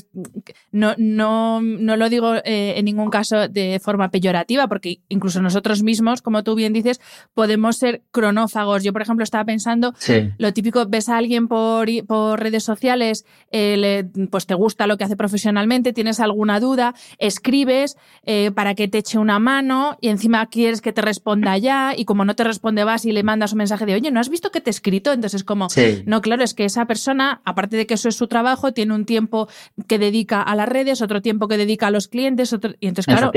no, no, no lo digo eh, en ningún caso de forma peyorativa, porque incluso nosotros mismos, como tú bien dices, podemos ser cronófagos. Yo, por ejemplo, estaba pensando, lo típico, ves a alguien por, por redes sociales, eh, pues te gusta lo que hace profesionalmente, tienes alguna duda, escribes eh, para que te eche una mano y encima quieres que te responda ya y como no te responde vas y le mandas un mensaje de, oye, ¿no has visto que te he escrito? Entonces, como, no, claro, es que esa persona, aparte de que eso es su trabajo, tiene un tiempo que dedica a las redes, otro tiempo que dedica a los clientes, otro, y entonces, claro,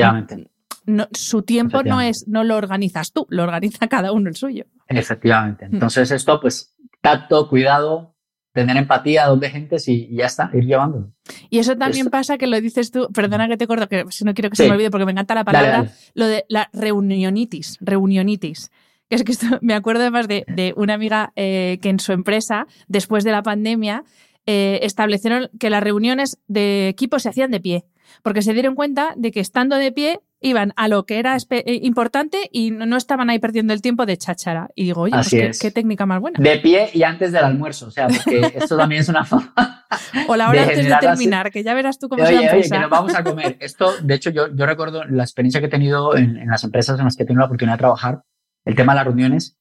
no, su tiempo no es, no lo organizas tú, lo organiza cada uno el suyo. Efectivamente. Mm. Entonces, esto, pues, tacto, cuidado, tener empatía a donde gente y, ya está, ir llevándolo. Y eso también pasa que lo dices tú, perdona que te acuerdo, que no quiero que se me olvide porque me encanta la palabra, lo de la reunionitis, reunionitis es que esto, me acuerdo además de, de una amiga eh, que en su empresa, después de la pandemia, eh, establecieron que las reuniones de equipo se hacían de pie, porque se dieron cuenta de que estando de pie iban a lo que era eh, importante y no, estaban ahí perdiendo el tiempo de cháchara. Y digo, oye, pues qué, técnica más buena. De pie y antes del almuerzo, o sea, porque esto también es una forma. o la hora antes de terminar, que ya verás tú cómo se oye, oye, que nos vamos a comer. Esto, de hecho, yo, yo recuerdo la experiencia que he tenido en, en las empresas en las que he tenido la oportunidad de trabajar el tema de las reuniones.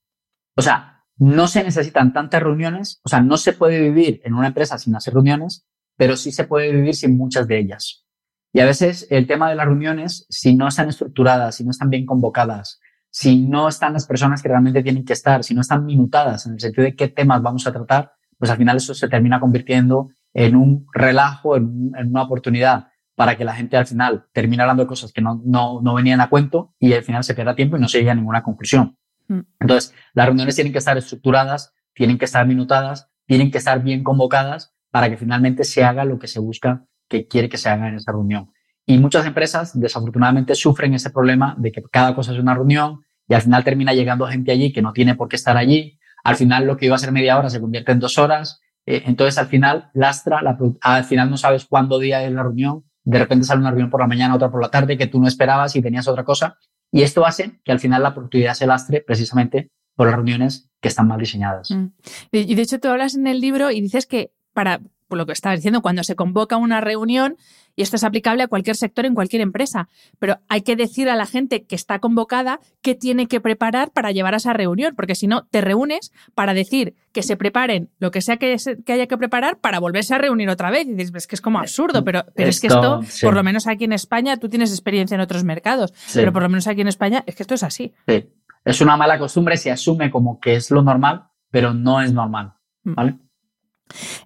O sea, no se necesitan tantas reuniones, o sea, no se puede vivir en una empresa sin hacer reuniones, pero sí se puede vivir sin muchas de ellas. Y a veces el tema de las reuniones, si no están estructuradas, si no están bien convocadas, si no están las personas que realmente tienen que estar, si no están minutadas en el sentido de qué temas vamos a tratar, pues al final eso se termina convirtiendo en un relajo, en, en una oportunidad para que la gente al final termine hablando de cosas que no, no, no venían a cuento y al final se pierda tiempo y no se llegue a ninguna conclusión. Mm. Entonces, las reuniones tienen que estar estructuradas, tienen que estar minutadas, tienen que estar bien convocadas para que finalmente se haga lo que se busca que quiere que se haga en esa reunión. Y muchas empresas, desafortunadamente, sufren ese problema de que cada cosa es una reunión y al final termina llegando gente allí que no tiene por qué estar allí. Al final, lo que iba a ser media hora se convierte en dos horas. Eh, entonces, al final, lastra, la, al final no sabes cuándo día es la reunión de repente sale una reunión por la mañana, otra por la tarde, que tú no esperabas y tenías otra cosa. Y esto hace que al final la productividad se lastre precisamente por las reuniones que están mal diseñadas. Mm. Y de hecho tú hablas en el libro y dices que para, por lo que estabas diciendo, cuando se convoca una reunión, y esto es aplicable a cualquier sector en cualquier empresa. Pero hay que decir a la gente que está convocada qué tiene que preparar para llevar a esa reunión, porque si no, te reúnes para decir que se preparen lo que sea que, haya que preparar para volverse a reunir otra vez. Y dices, que es como absurdo, pero, pero es que esto, por lo menos aquí en España, tú tienes experiencia en otros mercados, pero por lo menos aquí en España es que esto es así. Sí. Es una mala costumbre, se asume como que es lo normal, pero no es normal. Mm. ¿Vale?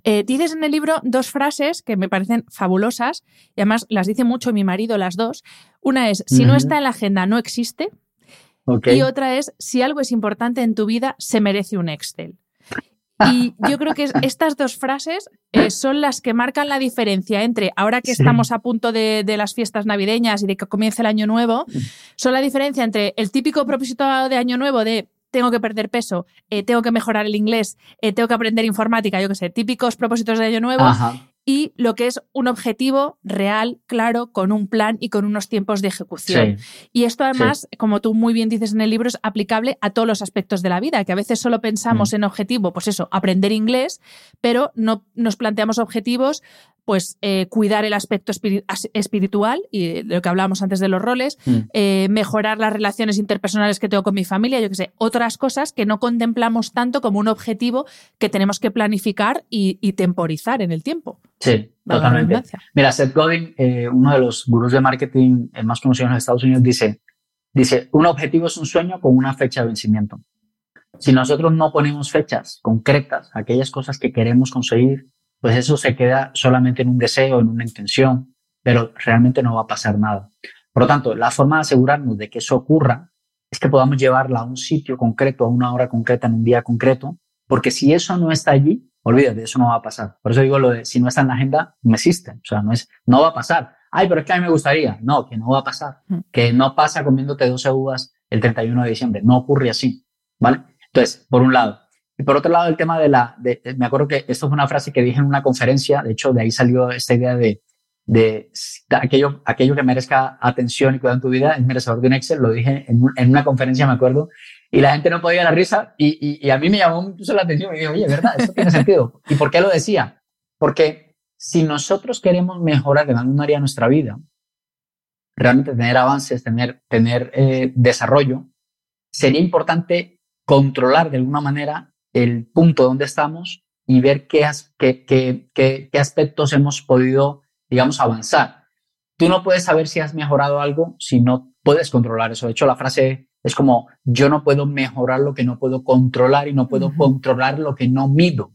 Eh, dices en el libro dos frases que me parecen fabulosas y además las dice mucho mi marido las dos. Una es, si no está en la agenda, no existe. Y otra es, si algo es importante en tu vida, se merece un Excel. Y yo creo que estas dos frases eh, son las que marcan la diferencia entre ahora que estamos a punto de, las fiestas navideñas y de que comience el año nuevo, mm. son la diferencia entre el típico propósito de año nuevo de tengo que perder peso, eh, tengo que mejorar el inglés, eh, tengo que aprender informática, yo qué sé, típicos propósitos de año nuevo, y lo que es un objetivo real, claro, con un plan y con unos tiempos de ejecución. Y esto además, como tú muy bien dices en el libro, es aplicable a todos los aspectos de la vida, que a veces solo pensamos mm. en objetivo, pues eso, aprender inglés, pero no nos planteamos objetivos pues eh, cuidar el aspecto espiritual y lo que hablábamos antes de los roles, mm. eh, mejorar las relaciones interpersonales que tengo con mi familia, yo qué sé, otras cosas que no contemplamos tanto como un objetivo que tenemos que planificar y, temporizar en el tiempo. Sí, totalmente. Mira, Seth Godin, eh, uno de los gurús de marketing más conocidos en Estados Unidos, dice, dice, un objetivo es un sueño con una fecha de vencimiento. Si nosotros no ponemos fechas concretas, aquellas cosas que queremos conseguir, pues eso se queda solamente en un deseo, en una intención, pero realmente no va a pasar nada. Por lo tanto, la forma de asegurarnos de que eso ocurra es que podamos llevarla a un sitio concreto, a una hora concreta, en un día concreto, porque si eso no está allí, olvídate, eso no va a pasar. Por eso digo lo de si no está en la agenda, no existe. O sea, no es, no va a pasar. Ay, pero es que a mí me gustaría. No, que no va a pasar. Mm. Que no pasa comiéndote 12 uvas el 31 de diciembre. No ocurre así. ¿Vale? Entonces, por un lado. Y por otro lado, el tema de la, de, me acuerdo que esto fue una frase que dije en una conferencia, de hecho, de ahí salió esta idea de, de aquello, aquello que merezca atención y cuidado en tu vida es merecedor de un Excel, lo dije en, en una conferencia, me acuerdo, y la gente no podía la risa y, y, a mí me llamó mucho la atención y dije, oye, ¿verdad? Eso tiene sentido. ¿Y por qué lo decía? Porque si nosotros queremos mejorar en algún área de nuestra vida, realmente tener avances, tener, tener eh, desarrollo, sería importante controlar de alguna manera el punto donde estamos y ver qué, qué, qué, qué, aspectos hemos podido, digamos, avanzar. Tú no puedes saber si has mejorado algo si no puedes controlar eso. De hecho, la frase es como, yo no puedo mejorar lo que no puedo controlar y no puedo controlar lo que no mido.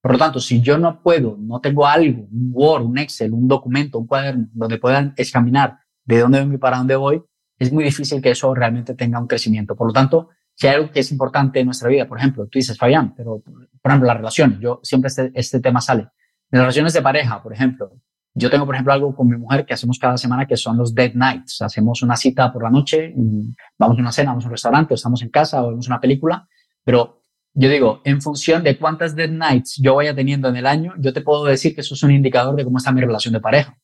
Por lo tanto, si yo no puedo, no tengo algo, un Word, un Excel, un documento, un cuaderno, donde puedan examinar de dónde vengo y para dónde voy, es muy difícil que eso realmente tenga un crecimiento. Por lo tanto, si hay algo que es importante en nuestra vida, por ejemplo, tú dices, Fabián, pero por ejemplo, las relaciones, yo siempre este, este tema sale. Las relaciones de pareja, por ejemplo, yo tengo, por ejemplo, algo con mi mujer que hacemos cada semana que son los dead nights. Hacemos una cita por la noche, vamos a una cena, vamos a un restaurante, o estamos en casa o vemos una película, pero yo digo, en función de cuántas dead nights yo vaya teniendo en el año, yo te puedo decir que eso es un indicador de cómo está mi relación de pareja.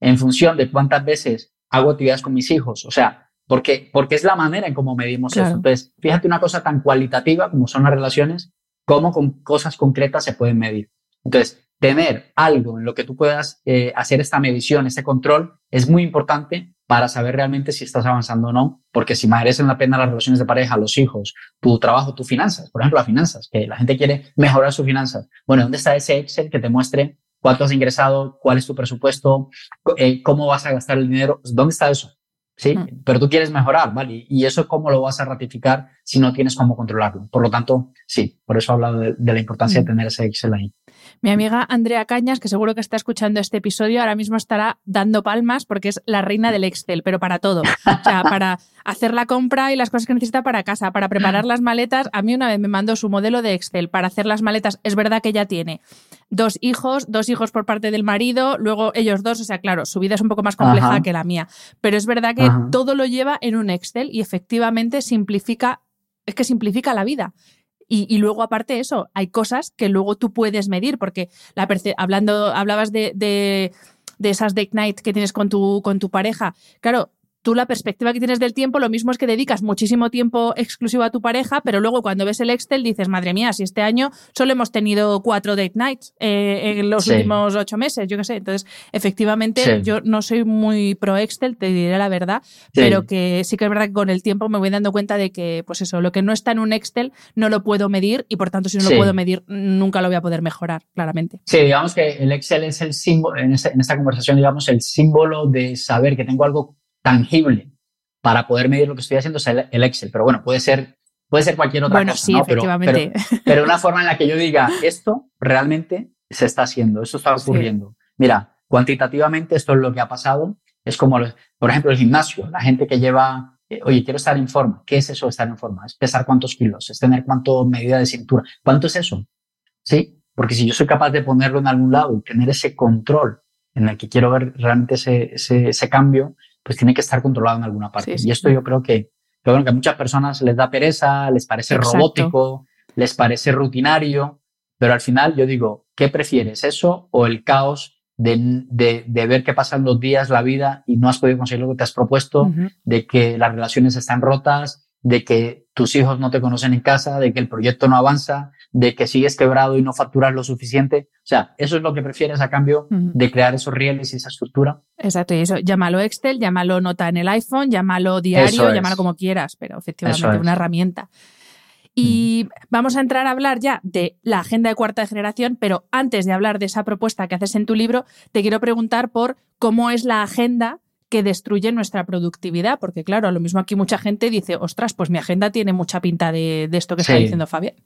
En función de cuántas veces hago actividades con mis hijos, o sea, porque, porque es la manera en cómo medimos eso. Entonces, fíjate una cosa tan cualitativa como son las relaciones, cómo con cosas concretas se pueden medir. Entonces, tener algo en lo que tú puedas eh, hacer esta medición, este control, es muy importante para saber realmente si estás avanzando o no, porque si merecen la pena las relaciones de pareja, los hijos, tu trabajo, tus finanzas, por ejemplo, las finanzas, que la gente quiere mejorar sus finanzas. Bueno, ¿dónde está ese Excel que te muestre cuánto has ingresado, cuál es tu presupuesto, eh, cómo vas a gastar el dinero? ¿Dónde está eso? ¿Sí? Mm. Pero tú quieres mejorar, ¿vale? Y eso cómo lo vas a ratificar si no tienes cómo controlarlo. Por lo tanto, sí, por eso he hablado de, la importancia de mm. tener ese Excel ahí. Mi amiga Andrea Cañas, que seguro que está escuchando este episodio, ahora mismo estará dando palmas porque es la reina del Excel, pero para todo. O sea, para hacer la compra y las cosas que necesita para casa, para preparar las maletas. A mí una vez me mandó su modelo de Excel para hacer las maletas. Es verdad que ya tiene dos hijos, dos hijos por parte del marido, luego ellos dos, o sea, claro, su vida es un poco más compleja que la mía, pero es verdad que todo lo lleva en un Excel y efectivamente simplifica, es que simplifica la vida. Y, luego, aparte eso, hay cosas que luego tú puedes medir, porque la hablando, hablabas de, de, de esas date night que tienes con tu, con tu pareja. Claro, tú la perspectiva que tienes del tiempo, lo mismo es que dedicas muchísimo tiempo exclusivo a tu pareja, pero luego cuando ves el Excel dices, madre mía, si este año solo hemos tenido cuatro date nights eh, en los últimos ocho meses, yo qué sé. Entonces, efectivamente, yo no soy muy pro Excel, te diré la verdad, pero que sí que es verdad que con el tiempo me voy dando cuenta de que, pues eso, lo que no está en un Excel no lo puedo medir y por tanto, si no lo puedo medir, nunca lo voy a poder mejorar, claramente. Sí, digamos que el Excel es el símbolo, en, en esta conversación, digamos, el símbolo de saber que tengo algo tangible para poder medir lo que estoy haciendo es el, Excel. Pero bueno, puede ser, puede ser cualquier otra bueno, cosa. Sí, efectivamente. Pero, una forma en la que yo diga, esto realmente se está haciendo, esto está ocurriendo. Mira, cuantitativamente esto es lo que ha pasado. Es como, por ejemplo, el gimnasio. La gente que lleva eh, oye, quiero estar en forma. ¿Qué es eso de estar en forma? Es pesar cuántos kilos, es tener cuánto medida de cintura. ¿Cuánto es eso? Sí, porque si yo soy capaz de ponerlo en algún lado y tener ese control en el que quiero ver realmente ese, ese, cambio, pues tiene que estar controlado en alguna parte. Y esto yo creo que, creo que a muchas personas les da pereza, les parece robótico, les parece rutinario, pero al final yo digo, ¿qué prefieres? ¿Eso o el caos de, de, ver qué pasan los días, la vida y no has podido conseguir lo que te has propuesto, de que las relaciones están rotas, de que tus hijos no te conocen en casa, de que el proyecto no avanza, de que sigues quebrado y no facturas lo suficiente. O sea, eso es lo que prefieres a cambio de crear esos rieles y esa estructura. Exacto, y eso, llámalo Excel, llámalo nota en el iPhone, llámalo diario, llámalo como quieras, pero efectivamente una herramienta. Y vamos a entrar a hablar ya de la agenda de cuarta generación, pero antes de hablar de esa propuesta que haces en tu libro, te quiero preguntar por cómo es la agenda que destruye nuestra productividad, porque claro, lo mismo aquí mucha gente dice, ostras, pues mi agenda tiene mucha pinta de, esto que está diciendo Fabián.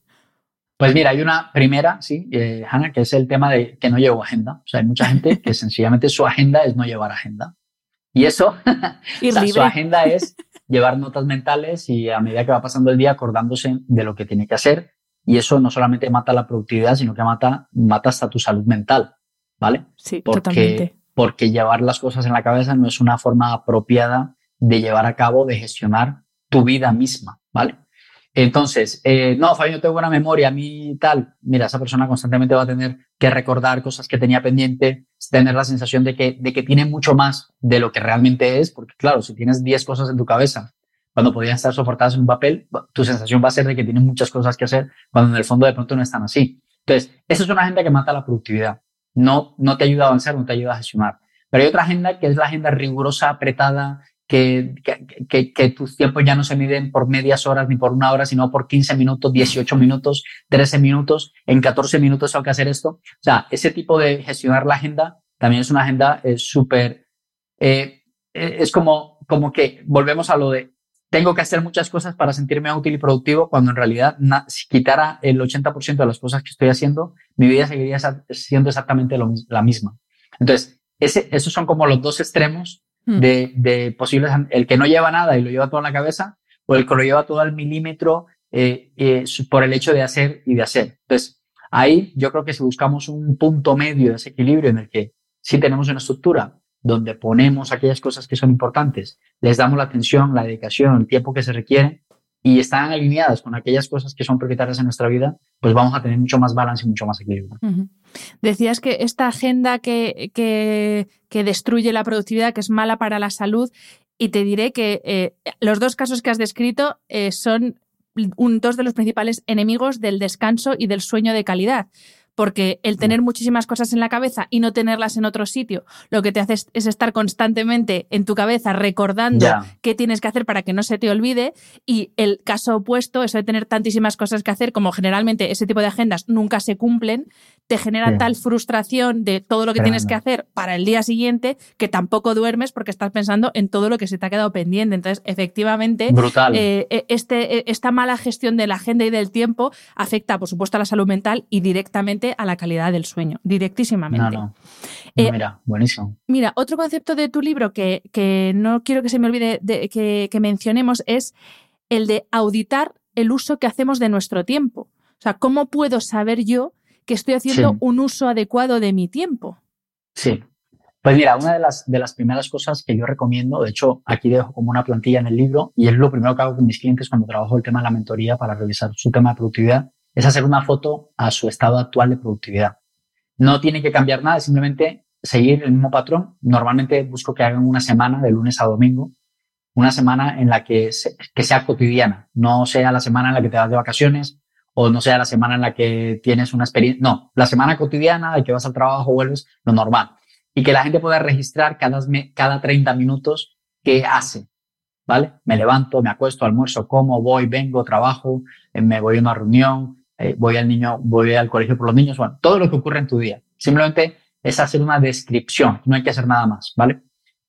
Pues mira, hay una primera, sí, eh, Hanna, que es el tema de que no llevo agenda. O sea, hay mucha gente que sencillamente su agenda es no llevar agenda. Y eso, su agenda es llevar notas mentales y a medida que va pasando el día acordándose de lo que tiene que hacer. Y eso no solamente mata la productividad, sino que mata, mata hasta tu salud mental, ¿vale? Sí, porque, totalmente. Porque llevar las cosas en la cabeza no es una forma apropiada de llevar a cabo, de gestionar tu vida misma, ¿vale? Entonces, eh, no, Fabio, yo tengo buena memoria, a mí tal. Mira, esa persona constantemente va a tener que recordar cosas que tenía pendiente, tener la sensación de que, de que tiene mucho más de lo que realmente es, porque claro, si tienes 10 cosas en tu cabeza cuando podían estar soportadas en un papel, tu sensación va a ser de que tienes muchas cosas que hacer, cuando en el fondo de pronto no están así. Entonces, esa es una agenda que mata la productividad. No, no te ayuda a avanzar, no te ayuda a gestionar. Pero hay otra agenda que es la agenda rigurosa, apretada, que, que, que, tus tiempos ya no se miden por medias horas ni por una hora, sino por 15 minutos, 18 minutos, 13 minutos, en 14 minutos tengo que hacer esto. O sea, ese tipo de gestionar la agenda también es una agenda súper, eh, eh, es como, como que volvemos a lo de tengo que hacer muchas cosas para sentirme útil y productivo, cuando en realidad si quitara el 80% de las cosas que estoy haciendo, mi vida seguiría siendo exactamente la misma. Entonces, ese, esos son como los dos extremos Hmm. de, posibles, el que no lleva nada y lo lleva todo en la cabeza, o el que lo lleva todo al milímetro eh, eh, por el hecho de hacer y de hacer. Entonces, ahí yo creo que si buscamos un punto medio de ese equilibrio en el que sí tenemos una estructura donde ponemos aquellas cosas que son importantes, les damos la atención, la dedicación, el tiempo que se requiere, y están alineadas con aquellas cosas que son prioritarias en nuestra vida, pues vamos a tener mucho más balance y mucho más equilibrio. Decías que esta agenda que, que, destruye la productividad, que es mala para la salud, y te diré que eh, los dos casos que has descrito eh, son dos de los principales enemigos del descanso y del sueño de calidad porque el tener muchísimas cosas en la cabeza y no tenerlas en otro sitio, lo que te hace es, estar constantemente en tu cabeza recordando qué tienes que hacer para que no se te olvide. Y el caso opuesto, eso de tener tantísimas cosas que hacer, como generalmente ese tipo de agendas nunca se cumplen, te genera tal frustración de todo lo que tienes que hacer para el día siguiente que tampoco duermes porque estás pensando en todo lo que se te ha quedado pendiente. Entonces, efectivamente, eh, eh, este, eh, esta mala gestión de la agenda y del tiempo afecta, por supuesto, a la salud mental y directamente a la calidad del sueño, directísimamente. No, no. mira, buenísimo. Mira, otro concepto de tu libro que, que no quiero que se me olvide de, que, que mencionemos es el de auditar el uso que hacemos de nuestro tiempo. O sea, ¿cómo puedo saber yo que estoy haciendo un uso adecuado de mi tiempo. Sí. Pues mira, una de las, de las primeras cosas que yo recomiendo, de hecho, aquí dejo como una plantilla en el libro, y es lo primero que hago con mis clientes cuando trabajo el tema de la mentoría para revisar su tema de productividad, es hacer una foto a su estado actual de productividad. No tiene que cambiar nada, simplemente seguir el mismo patrón. Normalmente busco que hagan una semana de lunes a domingo, una semana en la que, que sea cotidiana, no sea la semana en la que te vas de vacaciones, o no sea la semana en la que tienes una experiencia, no, la semana cotidiana de que vas al trabajo, vuelves, lo normal. Y que la gente pueda registrar cada, cada 30 minutos qué hace, ¿vale? Me levanto, me acuesto, almuerzo, como, voy, vengo, trabajo, eh, me voy a una reunión, eh, voy al niño, voy al colegio por los niños, bueno, todo lo que ocurre en tu día. Simplemente es hacer una descripción, no hay que hacer nada más, ¿vale?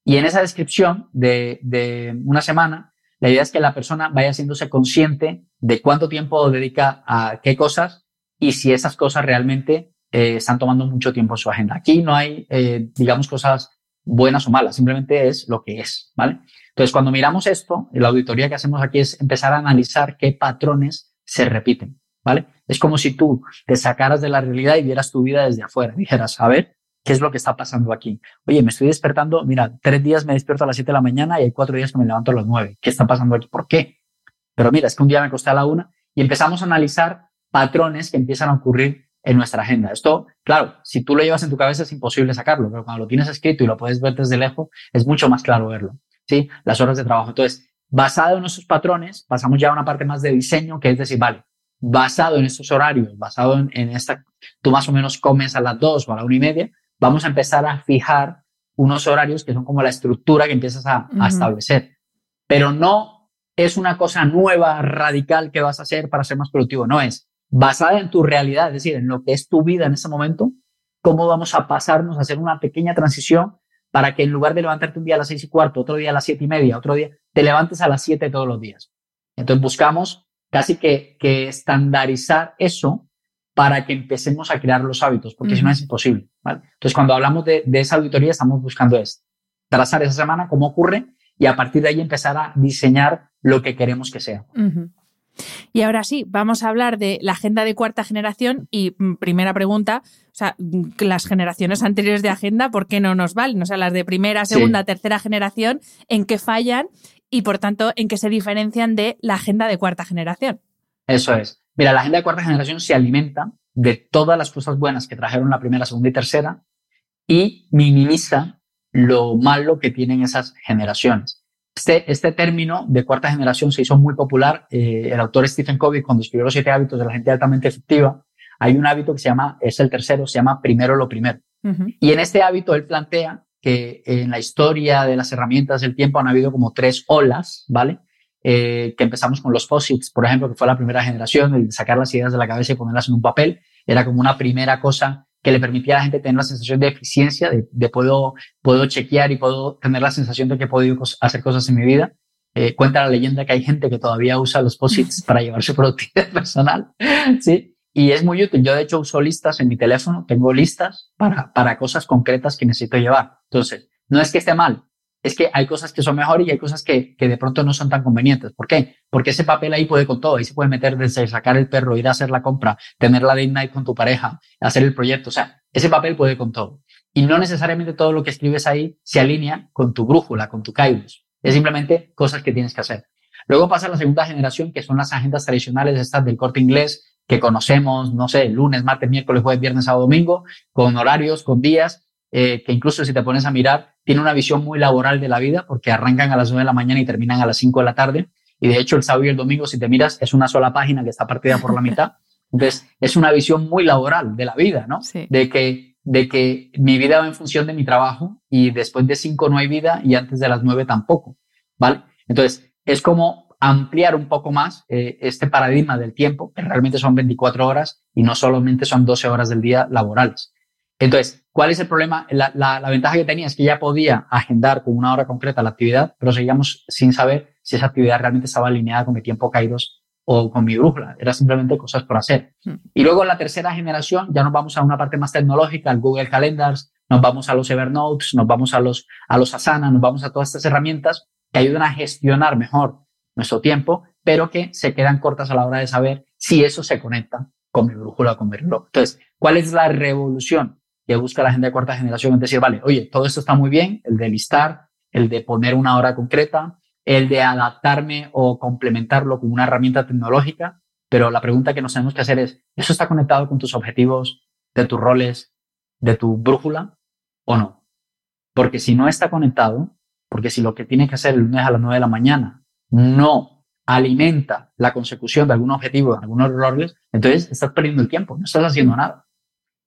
Y en esa descripción de, de una semana, la idea es que la persona vaya haciéndose consciente de cuánto tiempo dedica a qué cosas y si esas cosas realmente eh, están tomando mucho tiempo en su agenda. Aquí no hay, eh, digamos, cosas buenas o malas, simplemente es lo que es, ¿vale? Entonces, cuando miramos esto, la auditoría que hacemos aquí es empezar a analizar qué patrones se repiten, ¿vale? Es como si tú te sacaras de la realidad y vieras tu vida desde afuera, dijeras, a ver, ¿qué es lo que está pasando aquí? Oye, me estoy despertando, mira, tres días me despierto a las siete de la mañana y hay cuatro días que me levanto a las nueve. ¿Qué está pasando aquí? ¿Por qué? Pero mira, es que un día me acosté a la una y empezamos a analizar patrones que empiezan a ocurrir en nuestra agenda. Esto, claro, si tú lo llevas en tu cabeza es imposible sacarlo, pero cuando lo tienes escrito y lo puedes ver desde lejos, es mucho más claro verlo. ¿sí? Las horas de trabajo. Entonces, basado en esos patrones, pasamos ya a una parte más de diseño, que es decir, vale, basado en estos horarios, basado en, esta, tú más o menos comes a las dos o a la una y media, vamos a empezar a fijar unos horarios que son como la estructura que empiezas a, a establecer. Pero no es una cosa nueva, radical que vas a hacer para ser más productivo, no es basada en tu realidad, es decir, en lo que es tu vida en ese momento, cómo vamos a pasarnos a hacer una pequeña transición para que en lugar de levantarte un día a las seis y cuarto, otro día a las siete y media, otro día, te levantes a las siete todos los días. Entonces buscamos casi que, que estandarizar eso para que empecemos a crear los hábitos, porque si no es imposible. Entonces, cuando hablamos de, esa auditoría, estamos buscando es trazar esa semana, cómo ocurre, y a partir de ahí empezar a diseñar lo que queremos que sea. Y ahora sí, vamos a hablar de la agenda de cuarta generación y mm, primera pregunta, o sea, mm, las generaciones anteriores de agenda, ¿por qué no nos valen? O sea, las de primera, segunda, tercera generación, ¿en qué fallan y por tanto en qué se diferencian de la agenda de cuarta generación? Eso es. Mira, la agenda de cuarta generación se alimenta de todas las cosas buenas que trajeron la primera, segunda y tercera y minimiza lo malo que tienen esas generaciones. Este, este término de cuarta generación se hizo muy popular. Eh, el autor Stephen Covey, cuando escribió Los siete hábitos de la gente altamente efectiva, hay un hábito que se llama, es el tercero, se llama primero lo primero. Y en este hábito él plantea que en la historia de las herramientas del tiempo han habido como tres olas, ¿vale? Eh, que empezamos con los posits, por ejemplo, que fue la primera generación, el sacar las ideas de la cabeza y ponerlas en un papel, era como una primera cosa que le permitía a la gente tener la sensación de eficiencia, de, puedo, puedo chequear y puedo tener la sensación de que he podido hacer cosas en mi vida. Eh, cuenta la leyenda que hay gente que todavía usa los posits para llevar su productividad personal, ¿sí? Y es muy útil. Yo, de hecho, uso listas en mi teléfono. Tengo listas para, para cosas concretas que necesito llevar. Entonces, no es que esté mal, es que hay cosas que son mejores y hay cosas que, que, de pronto no son tan convenientes. ¿Por qué? Porque ese papel ahí puede con todo. Ahí se puede meter desde sacar el perro, ir a hacer la compra, tener la date night con tu pareja, hacer el proyecto. O sea, ese papel puede con todo. Y no necesariamente todo lo que escribes ahí se alinea con tu brújula, con tu kairos. Es simplemente cosas que tienes que hacer. Luego pasa la segunda generación, que son las agendas tradicionales estas del corte inglés que conocemos, no sé, lunes, martes, miércoles, jueves, viernes, sábado, domingo, con horarios, con días, eh, que incluso si te pones a mirar, tiene una visión muy laboral de la vida porque arrancan a las 9 de la mañana y terminan a las 5 de la tarde. Y de hecho, el sábado y el domingo, si te miras, es una sola página que está partida por la mitad. Entonces, es una visión muy laboral de la vida, ¿no? De que, de que mi vida va en función de mi trabajo y después de 5 no hay vida y antes de las 9 tampoco, ¿vale? Entonces, es como ampliar un poco más eh, este paradigma del tiempo, que realmente son 24 horas y no solamente son 12 horas del día laborales. Entonces, ¿cuál es el problema? La, ventaja que tenía es que ya podía agendar con una hora concreta la actividad, pero seguíamos sin saber si esa actividad realmente estaba alineada con mi tiempo caídos o con mi brújula. Era simplemente cosas por hacer. Hmm. Y luego en la tercera generación ya nos vamos a una parte más tecnológica, al Google Calendars, nos vamos a los Evernotes, nos vamos a los, a los Asana, nos vamos a todas estas herramientas que ayudan a gestionar mejor nuestro tiempo, pero que se quedan cortas a la hora de saber si eso se conecta con mi brújula o con mi reloj. Entonces, ¿cuál es la revolución? Que busca la gente de cuarta generación, es decir, vale, oye, todo esto está muy bien, el de listar, el de poner una hora concreta, el de adaptarme o complementarlo con una herramienta tecnológica, pero la pregunta que nos tenemos que hacer es, ¿eso está conectado con tus objetivos, de tus roles, de tu brújula o no? Porque si no está conectado, porque si lo que tiene que hacer el lunes a las 9 de la mañana no alimenta la consecución de algún objetivo, de algunos roles, entonces estás perdiendo el tiempo, no estás haciendo nada.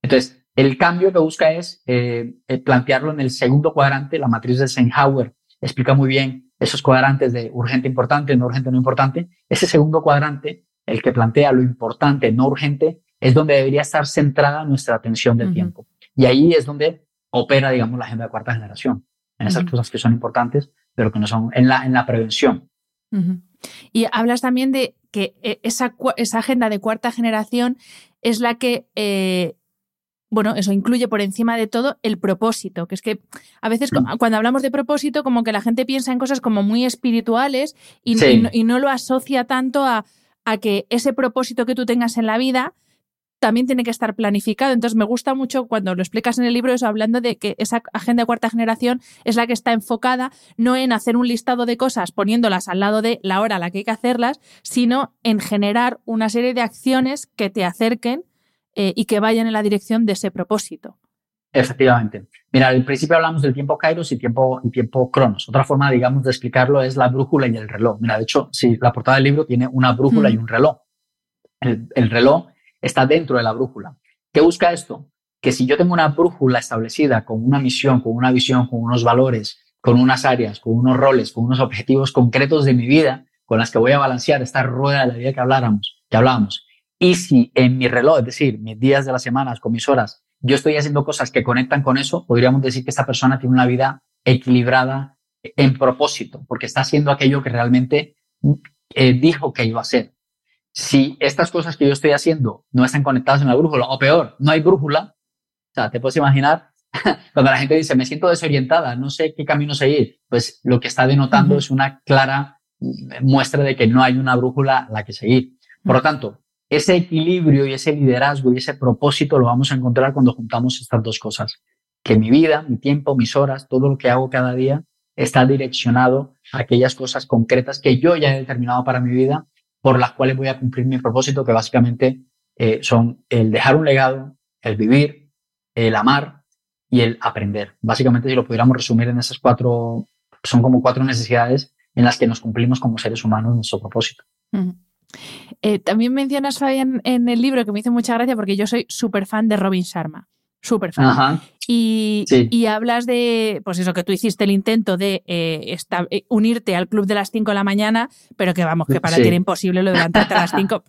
Entonces, el cambio que busca es eh, eh, plantearlo en el segundo cuadrante. La matriz de Eisenhower explica muy bien esos cuadrantes de urgente, importante, no urgente, no importante. Ese segundo cuadrante, el que plantea lo importante, no urgente, es donde debería estar centrada nuestra atención del tiempo. Y ahí es donde opera, digamos, la agenda de cuarta generación, en esas cosas que son importantes, pero que no son en la, en la prevención. Y hablas también de que eh, esa, esa agenda de cuarta generación es la que bueno, eso incluye por encima de todo el propósito, que es que a veces mm. cuando hablamos de propósito, como que la gente piensa en cosas como muy espirituales y, no, lo asocia tanto a, a, que ese propósito que tú tengas en la vida también tiene que estar planificado. Entonces me gusta mucho cuando lo explicas en el libro eso, hablando de que esa agenda de cuarta generación es la que está enfocada no en hacer un listado de cosas poniéndolas al lado de la hora a la que hay que hacerlas, sino en generar una serie de acciones que te acerquen eh, y que vayan en la dirección de ese propósito. Efectivamente. Mira, al principio hablamos del tiempo Kairos y tiempo, y tiempo Cronos. Otra forma, digamos, de explicarlo es la brújula y el reloj. Mira, de hecho, sí, la portada del libro tiene una brújula y un reloj. El, el, reloj está dentro de la brújula. ¿Qué busca esto? Que si yo tengo una brújula establecida con una misión, con una visión, con unos valores, con unas áreas, con unos roles, con unos objetivos concretos de mi vida, con las que voy a balancear esta rueda de la vida que habláramos, que hablábamos, y si en mi reloj, es decir, mis días de las semanas, con mis horas, yo estoy haciendo cosas que conectan con eso, podríamos decir que esta persona tiene una vida equilibrada en propósito, porque está haciendo aquello que realmente eh, dijo que iba a hacer. Si estas cosas que yo estoy haciendo no están conectadas en la brújula, o peor, no hay brújula, o sea, te puedes imaginar cuando la gente dice, me siento desorientada, no sé qué camino seguir, pues lo que está denotando es una clara muestra de que no hay una brújula a la que seguir. Por lo tanto, ese equilibrio y ese liderazgo y ese propósito lo vamos a encontrar cuando juntamos estas dos cosas. Que mi vida, mi tiempo, mis horas, todo lo que hago cada día está direccionado a aquellas cosas concretas que yo ya he determinado para mi vida, por las cuales voy a cumplir mi propósito, que básicamente eh, son el dejar un legado, el vivir, el amar y el aprender. Básicamente, si lo pudiéramos resumir en esas cuatro, son como cuatro necesidades en las que nos cumplimos como seres humanos nuestro propósito. Eh, también mencionas, Fabián, en el libro que me hizo mucha gracia porque yo soy súper fan de Robin Sharma. Súper fan. Y, y, hablas de, pues eso, que tú hiciste el intento de eh, eh, unirte al club de las 5 de la mañana, pero que vamos, que para ti era imposible lo de levantarte a las 5,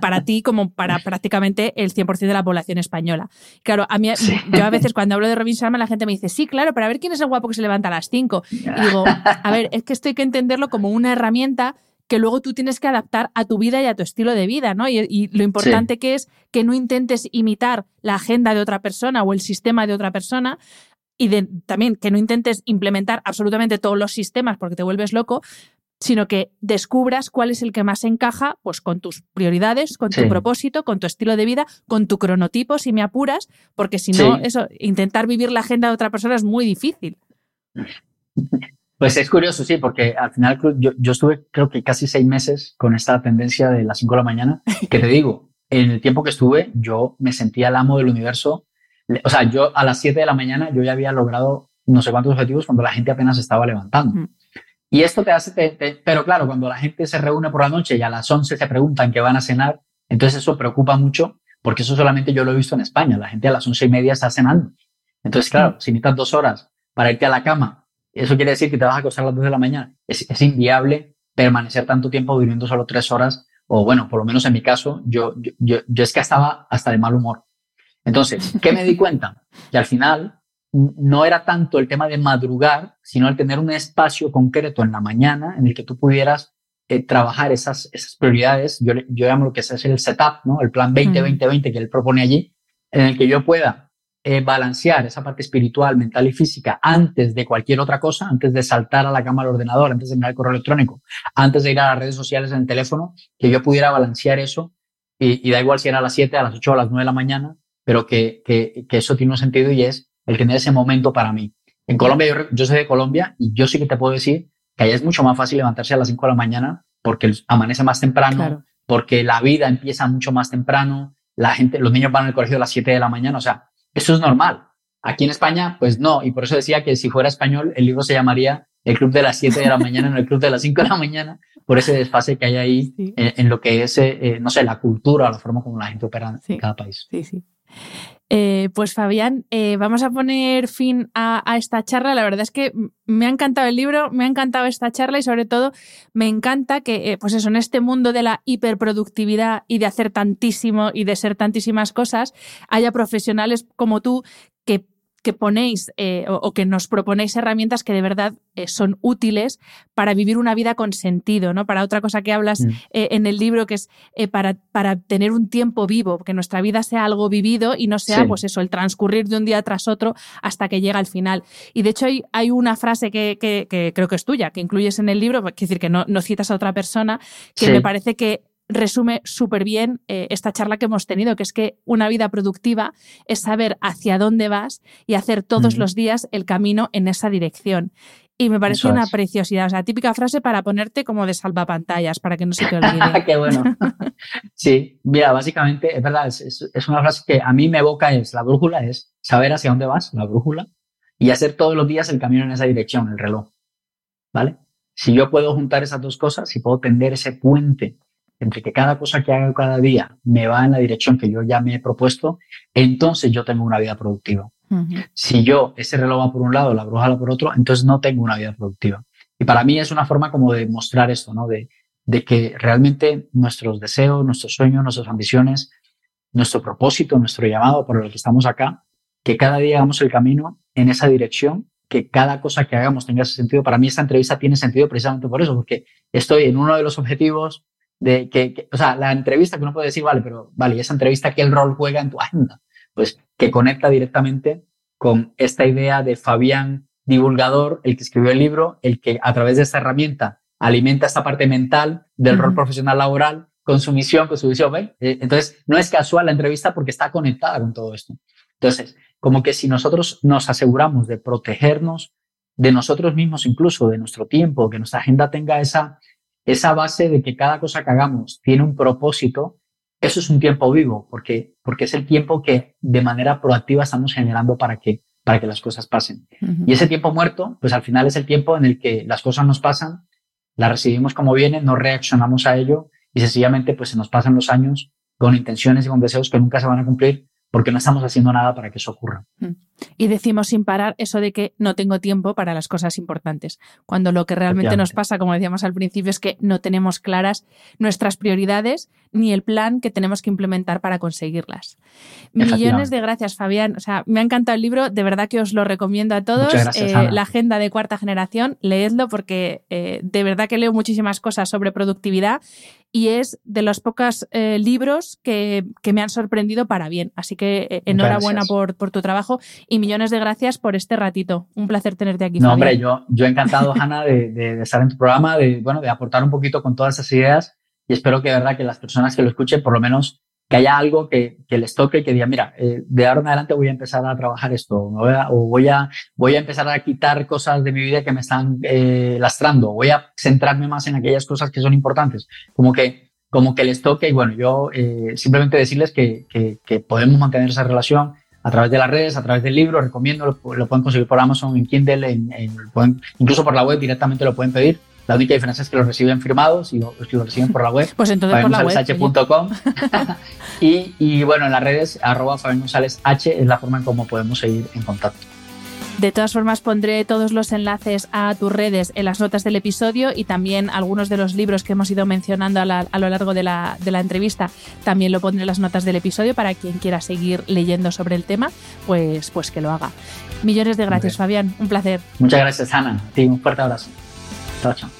para, ti como para prácticamente el 100% de la población española. Claro, a mí, yo a veces cuando hablo de Robin Sharma la gente me dice, sí, claro, para ver quién es el guapo que se levanta a las 5. Y digo, a ver, es que esto hay que entenderlo como una herramienta que luego tú tienes que adaptar a tu vida y a tu estilo de vida, ¿no? Y, lo importante que es que no intentes imitar la agenda de otra persona o el sistema de otra persona y también que no intentes implementar absolutamente todos los sistemas porque te vuelves loco, sino que descubras cuál es el que más encaja pues con tus prioridades, con tu propósito, con tu estilo de vida, con tu cronotipo, si me apuras, porque si no, eso, intentar vivir la agenda de otra persona es muy difícil. Pues es curioso, sí, porque al final yo, yo, estuve creo que casi seis meses con esta tendencia de las 5 de la mañana, que te digo, en el tiempo que estuve yo me sentía el amo del universo. O sea, yo a las 7 de la mañana yo ya había logrado no sé cuántos objetivos cuando la gente apenas estaba levantando. Y esto te hace, pero claro, cuando la gente se reúne por la noche y a las 11 se preguntan qué van a cenar, entonces eso preocupa mucho porque eso solamente yo lo he visto en España. La gente a las once y media está cenando. Entonces, claro, si necesitas dos horas para irte a la cama eso quiere decir que te vas a acostar a las 2 de la mañana. Es, es, inviable permanecer tanto tiempo durmiendo solo tres horas, o bueno, por lo menos en mi caso, yo, yo, yo, es que estaba hasta de mal humor. Entonces, ¿qué me di cuenta? Que al final no era tanto el tema de madrugar, sino el tener un espacio concreto en la mañana en el que tú pudieras eh, trabajar esas, esas prioridades. Yo, yo llamo lo que es el setup, ¿no? El plan 20-20-20 que él propone allí, en el que yo pueda eh, balancear esa parte espiritual, mental y física antes de cualquier otra cosa, antes de saltar a la cama del ordenador, antes de mirar el correo electrónico, antes de ir a las redes sociales en el teléfono, que yo pudiera balancear eso y, da igual si era a las 7, a las 8 o a las 9 de la mañana, pero que, que, que, eso tiene un sentido y es el tener ese momento para mí. En Colombia, yo, yo soy de Colombia y yo sí que te puedo decir que allá es mucho más fácil levantarse a las 5 de la mañana porque amanece más temprano, porque la vida empieza mucho más temprano, la gente, los niños van al colegio a las 7 de la mañana, o sea, eso es normal. Aquí en España, pues no. Y por eso decía que si fuera español, el libro se llamaría El Club de las 7 de la mañana, no el Club de las 5 de la mañana, por ese desfase que hay ahí en, lo que es, eh, no sé, la cultura, la forma como la gente opera en cada país. Sí, sí. Eh, pues Fabián, eh, vamos a poner fin a, esta charla. La verdad es que me ha encantado el libro, me ha encantado esta charla y sobre todo me encanta que, eh, pues eso, en este mundo de la hiperproductividad y de hacer tantísimo y de ser tantísimas cosas, haya profesionales como tú que que ponéis eh, o, que nos proponéis herramientas que de verdad eh, son útiles para vivir una vida con sentido, ¿no? Para otra cosa que hablas mm. eh, en el libro, que es para, para, tener un tiempo vivo, que nuestra vida sea algo vivido y no sea, pues eso, el transcurrir de un día tras otro hasta que llega al final. Y de hecho hay, hay una frase que, que, creo que es tuya, que incluyes en el libro, es decir, que no, no citas a otra persona, que me parece que resume súper bien eh, esta charla que hemos tenido, que es que una vida productiva es saber hacia dónde vas y hacer todos los días el camino en esa dirección. Y me parece una preciosidad, o sea, típica frase para ponerte como de salvapantallas, para que no se te olvide. Qué bueno. sí, mira, básicamente, es verdad, es, es, una frase que a mí me evoca, es la brújula, es saber hacia dónde vas, la brújula, y hacer todos los días el camino en esa dirección, el reloj. ¿Vale? Si yo puedo juntar esas dos cosas, si puedo tender ese puente entre que cada cosa que haga cada día me va en la dirección que yo ya me he propuesto, entonces yo tengo una vida productiva. Si yo, ese reloj va por un lado, la bruja por otro, entonces no tengo una vida productiva. Y para mí es una forma como de mostrar esto, ¿no? De, de que realmente nuestros deseos, nuestros sueños, nuestras ambiciones, nuestro propósito, nuestro llamado por el que estamos acá, que cada día hagamos el camino en esa dirección, que cada cosa que hagamos tenga ese sentido. Para mí esta entrevista tiene sentido precisamente por eso, porque estoy en uno de los objetivos de que, o sea, la entrevista que uno puede decir, vale, pero vale, ¿y esa entrevista qué el rol juega en tu agenda? Pues que conecta directamente con esta idea de Fabián divulgador, el que escribió el libro, el que a través de esta herramienta alimenta esta parte mental del rol profesional laboral con su misión, con su visión. ¿ve? Eh, entonces, no es casual la entrevista porque está conectada con todo esto. Entonces, como que si nosotros nos aseguramos de protegernos de nosotros mismos, incluso de nuestro tiempo, que nuestra agenda tenga esa esa base de que cada cosa que hagamos tiene un propósito, eso es un tiempo vivo, porque, porque es el tiempo que de manera proactiva estamos generando para que, para que las cosas pasen. Y ese tiempo muerto, pues al final es el tiempo en el que las cosas nos pasan, las recibimos como vienen, no reaccionamos a ello y sencillamente pues se nos pasan los años con intenciones y con deseos que nunca se van a cumplir porque no estamos haciendo nada para que eso ocurra. Mm. Y decimos sin parar eso de que no tengo tiempo para las cosas importantes, cuando lo que realmente nos pasa, como decíamos al principio, es que no tenemos claras nuestras prioridades ni el plan que tenemos que implementar para conseguirlas. Millones de gracias, Fabián. O sea, me ha encantado el libro, de verdad que os lo recomiendo a todos. Eh, la agenda de cuarta generación, leedlo porque eh, de verdad que leo muchísimas cosas sobre productividad y es de los pocos eh, libros que, me han sorprendido para bien. Así que enhorabuena por, por, tu trabajo y millones de gracias por este ratito. Un placer tenerte aquí. No, hombre, yo, yo encantado, Hanna, de, de, estar en tu programa, de, bueno, de aportar un poquito con todas esas ideas y espero que, de verdad, que las personas que lo escuchen, por lo menos, que haya algo que, que les toque y que diga, mira, eh, de ahora en adelante voy a empezar a trabajar esto, o voy a, voy a empezar a quitar cosas de mi vida que me están eh, lastrando, voy a centrarme más en aquellas cosas que son importantes. Como que, como que les toque y bueno, yo eh, simplemente decirles que, que, que podemos mantener esa relación, a través de las redes, a través del libro, recomiendo, lo, pueden conseguir por Amazon, en Kindle, en, incluso por la web directamente lo pueden pedir. La única diferencia es que lo reciben firmados y lo, lo reciben por la web. pues entonces por la web. y, y bueno, en las redes, arroba Fabián González H es la forma en cómo podemos seguir en contacto. De todas formas, pondré todos los enlaces a tus redes en las notas del episodio y también algunos de los libros que hemos ido mencionando a, lo largo de la, entrevista. También lo pondré en las notas del episodio para quien quiera seguir leyendo sobre el tema, pues, pues que lo haga. Millones de gracias, Fabián. Un placer. Muchas gracias, Ana. Sí, un fuerte abrazo. Chao, chao.